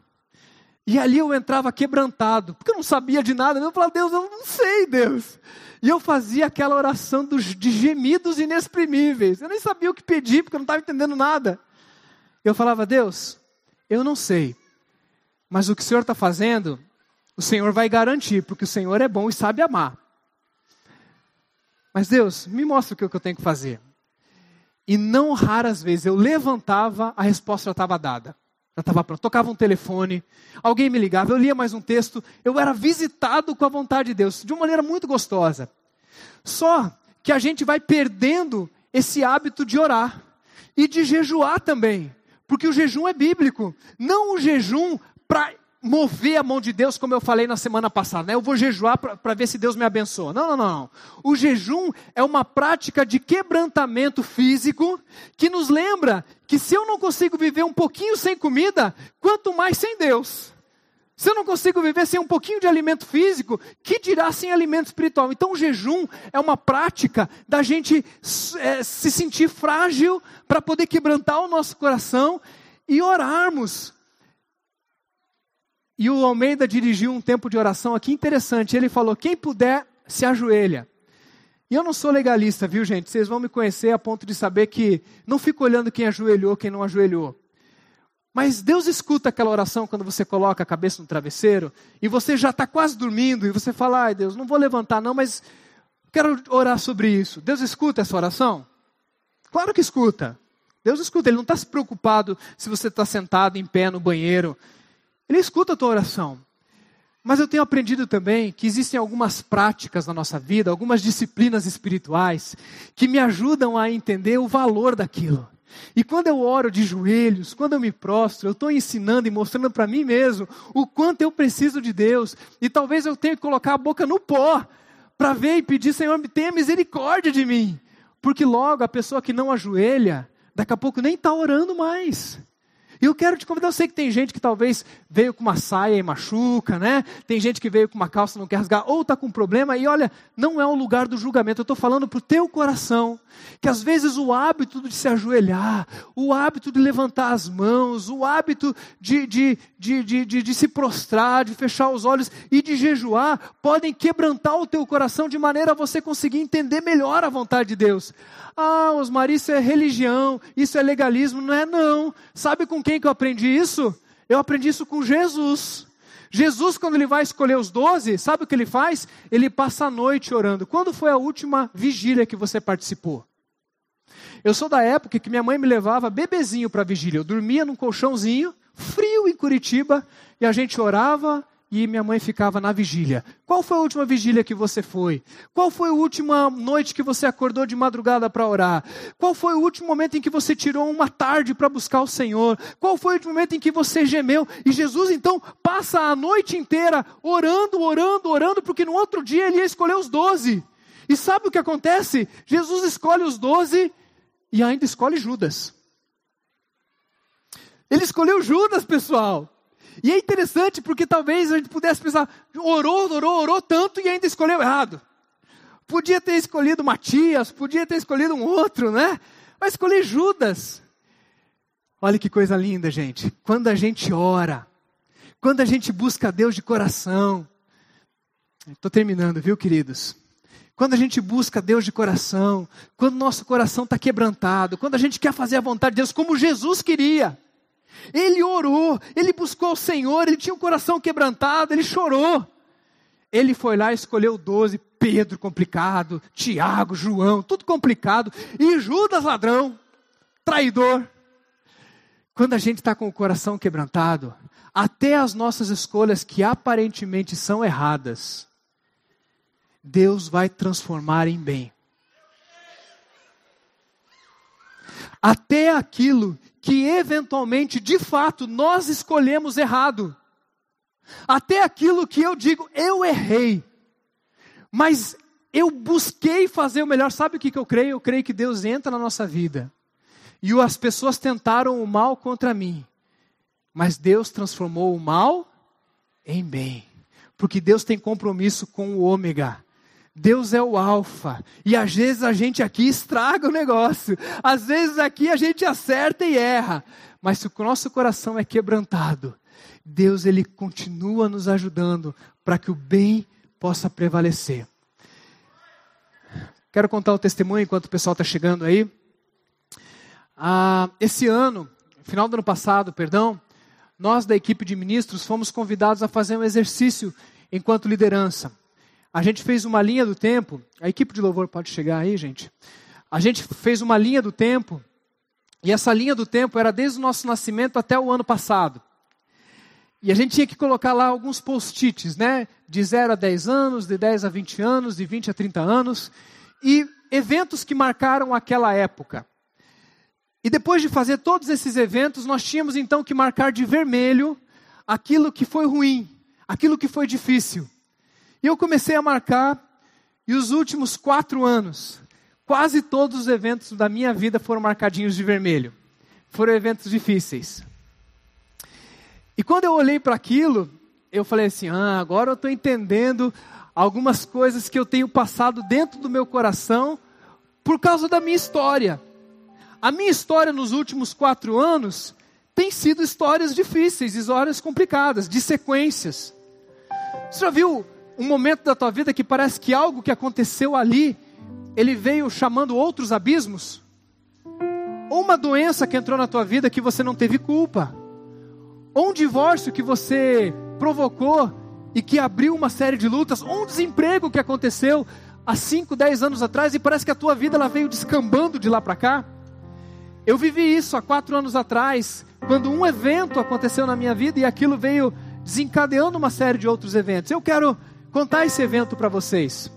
E ali eu entrava quebrantado, porque eu não sabia de nada. Eu falava, Deus, eu não sei, Deus. E eu fazia aquela oração dos, de gemidos inexprimíveis. Eu nem sabia o que pedir, porque eu não estava entendendo nada. Eu falava, Deus, eu não sei, mas o que o Senhor está fazendo, o Senhor vai garantir, porque o Senhor é bom e sabe amar. Mas Deus, me mostra o que eu tenho que fazer. E não raras vezes eu levantava, a resposta já estava dada. Já estava pronto. Tocava um telefone, alguém me ligava, eu lia mais um texto, eu era visitado com a vontade de Deus, de uma maneira muito gostosa. Só que a gente vai perdendo esse hábito de orar e de jejuar também, porque o jejum é bíblico, não o jejum para mover a mão de Deus, como eu falei na semana passada, né? Eu vou jejuar para ver se Deus me abençoa. Não, não, não. O jejum é uma prática de quebrantamento físico que nos lembra que se eu não consigo viver um pouquinho sem comida, quanto mais sem Deus. Se eu não consigo viver sem um pouquinho de alimento físico, que dirá sem alimento espiritual? Então, o jejum é uma prática da gente é, se sentir frágil para poder quebrantar o nosso coração e orarmos e o Almeida dirigiu um tempo de oração aqui interessante. Ele falou: quem puder, se ajoelha. E eu não sou legalista, viu, gente? Vocês vão me conhecer a ponto de saber que não fico olhando quem ajoelhou, quem não ajoelhou. Mas Deus escuta aquela oração quando você coloca a cabeça no travesseiro e você já está quase dormindo e você fala: ai Deus, não vou levantar não, mas quero orar sobre isso. Deus escuta essa oração? Claro que escuta. Deus escuta, Ele não está se preocupado se você está sentado em pé no banheiro ele escuta a tua oração. Mas eu tenho aprendido também que existem algumas práticas na nossa vida, algumas disciplinas espirituais, que me ajudam a entender o valor daquilo. E quando eu oro de joelhos, quando eu me prostro, eu estou ensinando e mostrando para mim mesmo o quanto eu preciso de Deus. E talvez eu tenha que colocar a boca no pó para ver e pedir, Senhor, tenha misericórdia de mim. Porque logo a pessoa que não ajoelha, daqui a pouco nem está orando mais. E eu quero te convidar, eu sei que tem gente que talvez veio com uma saia e machuca, né? Tem gente que veio com uma calça e não quer rasgar, ou está com um problema, e olha, não é o lugar do julgamento, eu estou falando para o teu coração, que às vezes o hábito de se ajoelhar, o hábito de levantar as mãos, o hábito de, de, de, de, de, de se prostrar, de fechar os olhos e de jejuar, podem quebrantar o teu coração de maneira a você conseguir entender melhor a vontade de Deus. Ah, Osmar, isso é religião, isso é legalismo. Não é, não. Sabe com quem que eu aprendi isso? Eu aprendi isso com Jesus. Jesus, quando ele vai escolher os doze, sabe o que ele faz? Ele passa a noite orando. Quando foi a última vigília que você participou? Eu sou da época que minha mãe me levava bebezinho para vigília. Eu dormia num colchãozinho, frio em Curitiba, e a gente orava e minha mãe ficava na vigília. Qual foi a última vigília que você foi? Qual foi a última noite que você acordou de madrugada para orar? Qual foi o último momento em que você tirou uma tarde para buscar o Senhor? Qual foi o último momento em que você gemeu? E Jesus então passa a noite inteira orando, orando, orando, porque no outro dia ele ia escolher os doze. E sabe o que acontece? Jesus escolhe os doze e ainda escolhe Judas. Ele escolheu Judas, pessoal. E é interessante porque talvez a gente pudesse pensar, orou, orou, orou tanto e ainda escolheu errado. Podia ter escolhido Matias, podia ter escolhido um outro, né? Mas escolher Judas. Olha que coisa linda, gente. Quando a gente ora, quando a gente busca Deus de coração. Estou terminando, viu, queridos? Quando a gente busca Deus de coração, quando nosso coração está quebrantado, quando a gente quer fazer a vontade de Deus como Jesus queria. Ele orou, ele buscou o Senhor, ele tinha o um coração quebrantado, ele chorou. Ele foi lá e escolheu doze, Pedro complicado, Tiago, João, tudo complicado, e Judas ladrão, traidor. Quando a gente está com o coração quebrantado, até as nossas escolhas que aparentemente são erradas, Deus vai transformar em bem. Até aquilo que eventualmente, de fato, nós escolhemos errado. Até aquilo que eu digo, eu errei. Mas eu busquei fazer o melhor. Sabe o que, que eu creio? Eu creio que Deus entra na nossa vida. E as pessoas tentaram o mal contra mim. Mas Deus transformou o mal em bem. Porque Deus tem compromisso com o ômega. Deus é o alfa. E às vezes a gente aqui estraga o negócio. Às vezes aqui a gente acerta e erra. Mas se o nosso coração é quebrantado, Deus ele continua nos ajudando para que o bem possa prevalecer. Quero contar o testemunho enquanto o pessoal está chegando aí. Ah, esse ano, final do ano passado, perdão, nós da equipe de ministros fomos convidados a fazer um exercício enquanto liderança. A gente fez uma linha do tempo. A equipe de louvor pode chegar aí, gente. A gente fez uma linha do tempo. E essa linha do tempo era desde o nosso nascimento até o ano passado. E a gente tinha que colocar lá alguns post-its, né? De 0 a 10 anos, de 10 a 20 anos, de 20 a 30 anos. E eventos que marcaram aquela época. E depois de fazer todos esses eventos, nós tínhamos então que marcar de vermelho aquilo que foi ruim, aquilo que foi difícil. E eu comecei a marcar, e os últimos quatro anos, quase todos os eventos da minha vida foram marcadinhos de vermelho. Foram eventos difíceis. E quando eu olhei para aquilo, eu falei assim: ah, agora eu estou entendendo algumas coisas que eu tenho passado dentro do meu coração por causa da minha história. A minha história nos últimos quatro anos tem sido histórias difíceis, histórias complicadas, de sequências. Você já viu um momento da tua vida que parece que algo que aconteceu ali, ele veio chamando outros abismos? Ou uma doença que entrou na tua vida que você não teve culpa? Ou um divórcio que você provocou e que abriu uma série de lutas? Ou um desemprego que aconteceu há 5, 10 anos atrás e parece que a tua vida ela veio descambando de lá para cá? Eu vivi isso há quatro anos atrás, quando um evento aconteceu na minha vida e aquilo veio desencadeando uma série de outros eventos. Eu quero contar esse evento para vocês.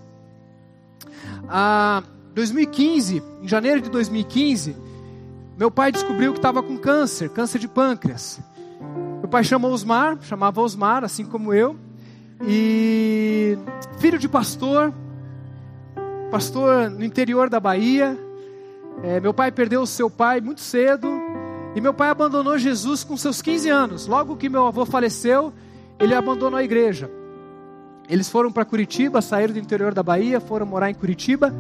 Ah, 2015, em janeiro de 2015, meu pai descobriu que estava com câncer, câncer de pâncreas. Meu pai chamou Osmar, chamava Osmar, assim como eu, e filho de pastor, pastor no interior da Bahia. É, meu pai perdeu o seu pai muito cedo, e meu pai abandonou Jesus com seus 15 anos. Logo que meu avô faleceu, ele abandonou a igreja. Eles foram para Curitiba, saíram do interior da Bahia, foram morar em Curitiba.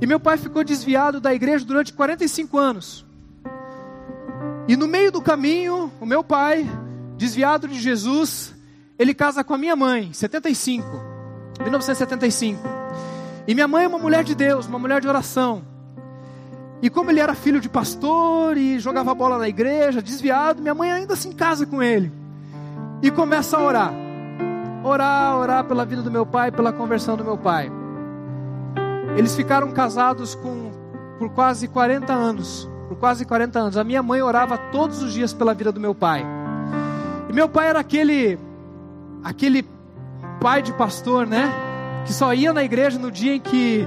E meu pai ficou desviado da igreja durante 45 anos. E no meio do caminho, o meu pai, desviado de Jesus, ele casa com a minha mãe, 75, 1975. E minha mãe é uma mulher de Deus, uma mulher de oração. E como ele era filho de pastor e jogava bola na igreja, desviado, minha mãe ainda se assim casa com ele. E começa a orar orar, orar pela vida do meu pai, pela conversão do meu pai. Eles ficaram casados com, por quase 40 anos. Por quase 40 anos. A minha mãe orava todos os dias pela vida do meu pai. E meu pai era aquele aquele pai de pastor, né? Que só ia na igreja no dia em que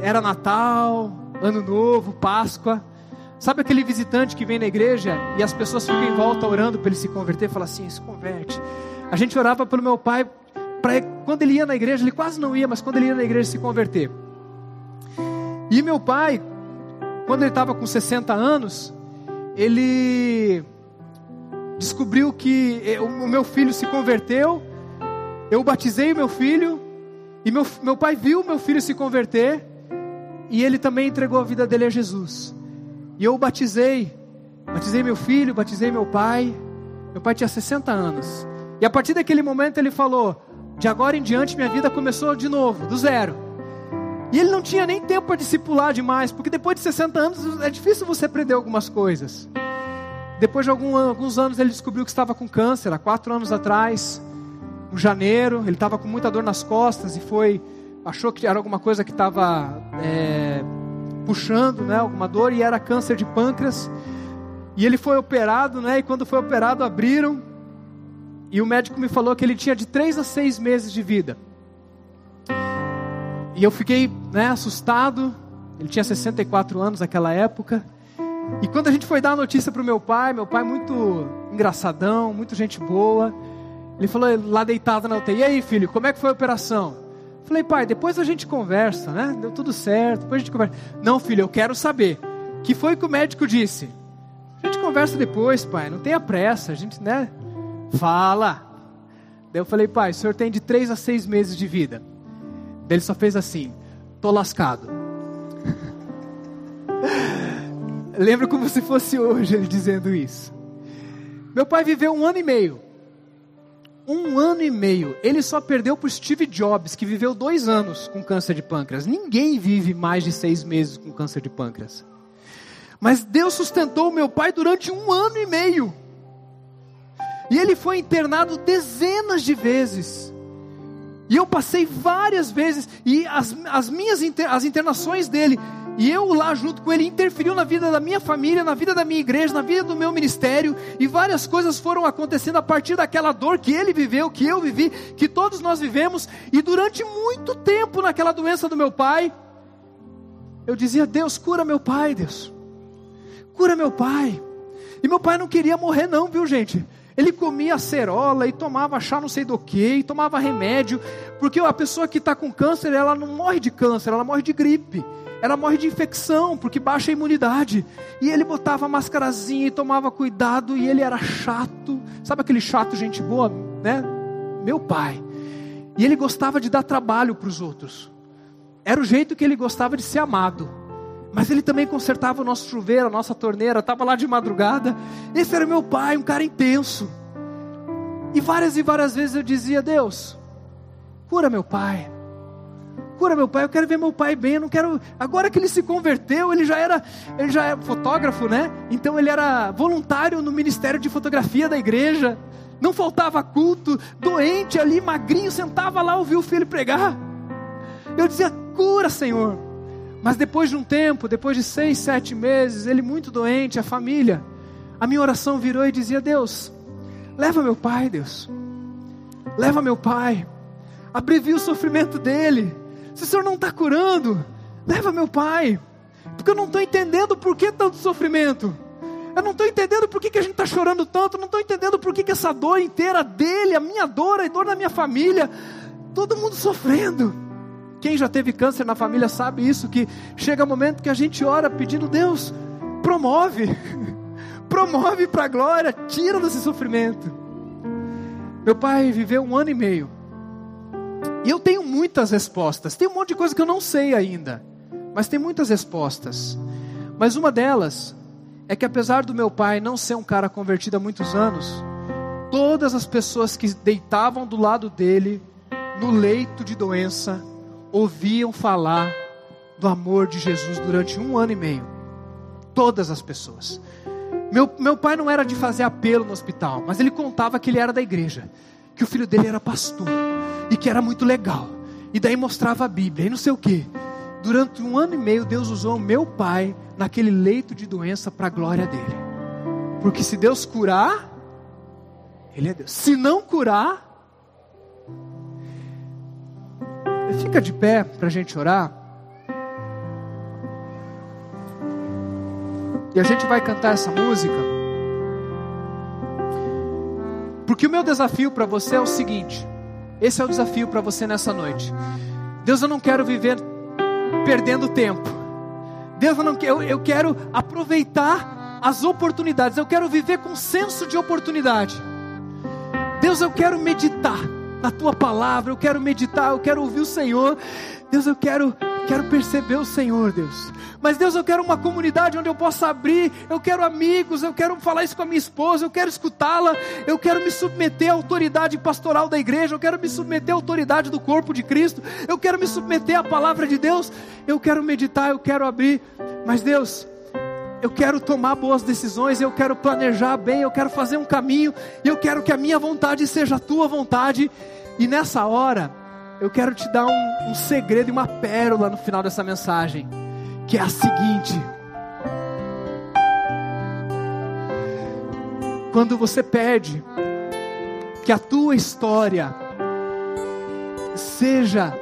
era Natal, Ano Novo, Páscoa. Sabe aquele visitante que vem na igreja e as pessoas ficam em volta orando para ele se converter? Fala assim: se converte. A gente orava pelo meu pai, para quando ele ia na igreja, ele quase não ia, mas quando ele ia na igreja se converter. E meu pai, quando ele estava com 60 anos, ele descobriu que o meu filho se converteu, eu batizei o meu filho, e meu, meu pai viu meu filho se converter, e ele também entregou a vida dele a Jesus. E eu o batizei, batizei meu filho, batizei meu pai. Meu pai tinha 60 anos. E a partir daquele momento ele falou: de agora em diante minha vida começou de novo, do zero. E ele não tinha nem tempo para discipular demais, porque depois de 60 anos é difícil você aprender algumas coisas. Depois de algum, alguns anos ele descobriu que estava com câncer, há quatro anos atrás, em janeiro, ele estava com muita dor nas costas e foi, achou que era alguma coisa que estava é, puxando, né, alguma dor, e era câncer de pâncreas. E ele foi operado, né, e quando foi operado abriram, e o médico me falou que ele tinha de três a seis meses de vida. E eu fiquei né, assustado, ele tinha 64 anos naquela época, e quando a gente foi dar a notícia para o meu pai, meu pai muito engraçadão, muito gente boa, ele falou lá deitado na UTI, e aí filho, como é que foi a operação? Falei, pai, depois a gente conversa, né? Deu tudo certo, depois a gente conversa. Não, filho, eu quero saber. que foi que o médico disse? A gente conversa depois, pai, não tenha pressa, a gente, né? Fala. Daí eu falei, pai, o senhor tem de três a seis meses de vida. Daí ele só fez assim, tô lascado. Lembro como se fosse hoje ele dizendo isso. Meu pai viveu um ano e meio. Um ano e meio. Ele só perdeu para Steve Jobs, que viveu dois anos com câncer de pâncreas. Ninguém vive mais de seis meses com câncer de pâncreas. Mas Deus sustentou meu pai durante um ano e meio. E ele foi internado dezenas de vezes. E eu passei várias vezes. E as, as minhas as internações dele e eu lá junto com ele interferiu na vida da minha família, na vida da minha igreja, na vida do meu ministério, e várias coisas foram acontecendo a partir daquela dor que ele viveu, que eu vivi, que todos nós vivemos, e durante muito tempo naquela doença do meu pai, eu dizia: Deus, cura meu pai, Deus, cura meu pai. E meu pai não queria morrer, não, viu gente? Ele comia cerola e tomava chá não sei do que, e tomava remédio, porque a pessoa que está com câncer, ela não morre de câncer, ela morre de gripe ela morre de infecção, porque baixa a imunidade. E ele botava mascarazinha e tomava cuidado, e ele era chato. Sabe aquele chato, gente boa, né? Meu pai. E ele gostava de dar trabalho para os outros. Era o jeito que ele gostava de ser amado. Mas ele também consertava o nosso chuveiro, a nossa torneira, estava lá de madrugada. Esse era meu pai, um cara intenso. E várias e várias vezes eu dizia: Deus, cura meu pai cura meu pai, eu quero ver meu pai bem, eu não quero. Agora que ele se converteu, ele já era, ele já é fotógrafo, né? Então ele era voluntário no ministério de fotografia da igreja. Não faltava culto, doente ali, magrinho, sentava lá, ouvia o filho pregar. Eu dizia, cura, Senhor. Mas depois de um tempo, depois de seis, sete meses, ele muito doente, a família, a minha oração virou e dizia: Deus, leva meu pai, Deus, leva meu pai, abrevia o sofrimento dele, se o Senhor não está curando, leva meu pai. Porque eu não estou entendendo por que tanto sofrimento. Eu não estou entendendo por que, que a gente está chorando tanto. Eu não estou entendendo por que, que essa dor inteira dele, a minha dor, a dor da minha família, todo mundo sofrendo. Quem já teve câncer na família sabe isso, que chega um momento que a gente ora pedindo, Deus, promove, promove para a glória, tira desse sofrimento. Meu pai viveu um ano e meio e eu tenho muitas respostas. Tem um monte de coisa que eu não sei ainda, mas tem muitas respostas. Mas uma delas é que apesar do meu pai não ser um cara convertido há muitos anos, todas as pessoas que deitavam do lado dele, no leito de doença, ouviam falar do amor de Jesus durante um ano e meio. Todas as pessoas. Meu, meu pai não era de fazer apelo no hospital, mas ele contava que ele era da igreja, que o filho dele era pastor e que era muito legal. E daí mostrava a Bíblia e não sei o que. Durante um ano e meio, Deus usou meu pai naquele leito de doença para a glória dele. Porque se Deus curar, Ele é Deus. Se não curar, Fica de pé para a gente orar. E a gente vai cantar essa música. Porque o meu desafio para você é o seguinte: esse é o desafio para você nessa noite. Deus, eu não quero viver perdendo tempo. Deus, eu, não, eu, eu quero aproveitar as oportunidades. Eu quero viver com senso de oportunidade. Deus, eu quero meditar na tua palavra, eu quero meditar, eu quero ouvir o Senhor. Deus, eu quero quero perceber o Senhor, Deus. Mas Deus, eu quero uma comunidade onde eu possa abrir, eu quero amigos, eu quero falar isso com a minha esposa, eu quero escutá-la, eu quero me submeter à autoridade pastoral da igreja, eu quero me submeter à autoridade do corpo de Cristo, eu quero me submeter à palavra de Deus, eu quero meditar, eu quero abrir. Mas Deus, eu quero tomar boas decisões, eu quero planejar bem, eu quero fazer um caminho, eu quero que a minha vontade seja a tua vontade. E nessa hora, eu quero te dar um, um segredo e uma pérola no final dessa mensagem, que é a seguinte: quando você pede que a tua história seja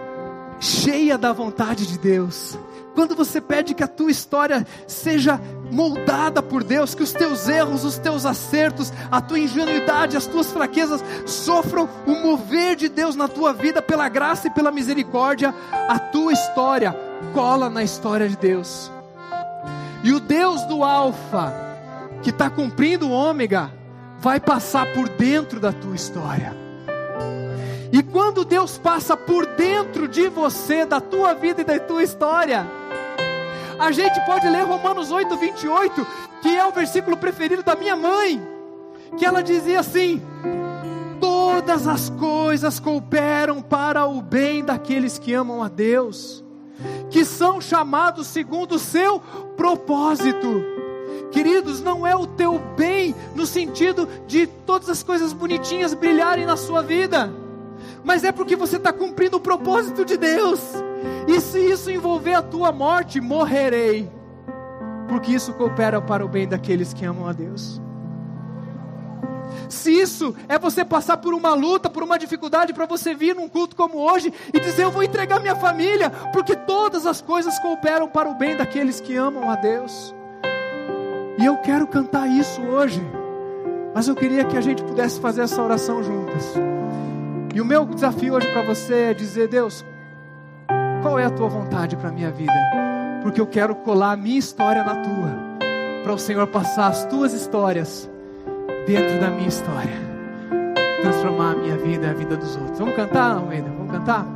cheia da vontade de Deus, quando você pede que a tua história seja moldada por Deus, que os teus erros, os teus acertos, a tua ingenuidade, as tuas fraquezas sofram o mover de Deus na tua vida pela graça e pela misericórdia, a tua história cola na história de Deus. E o Deus do Alfa, que está cumprindo o ômega, vai passar por dentro da tua história. E quando Deus passa por dentro de você, da tua vida e da tua história, a gente pode ler Romanos 8, 28, que é o versículo preferido da minha mãe, que ela dizia assim: Todas as coisas cooperam para o bem daqueles que amam a Deus, que são chamados segundo o seu propósito. Queridos, não é o teu bem no sentido de todas as coisas bonitinhas brilharem na sua vida, mas é porque você está cumprindo o propósito de Deus. E se isso envolver a tua morte, morrerei, porque isso coopera para o bem daqueles que amam a Deus. Se isso é você passar por uma luta, por uma dificuldade, para você vir num culto como hoje e dizer: Eu vou entregar minha família, porque todas as coisas cooperam para o bem daqueles que amam a Deus. E eu quero cantar isso hoje, mas eu queria que a gente pudesse fazer essa oração juntas. E o meu desafio hoje para você é dizer: Deus, qual é a tua vontade para a minha vida? Porque eu quero colar a minha história na tua, para o Senhor passar as tuas histórias dentro da minha história, transformar a minha vida e a vida dos outros. Vamos cantar, Almeida? Vamos cantar?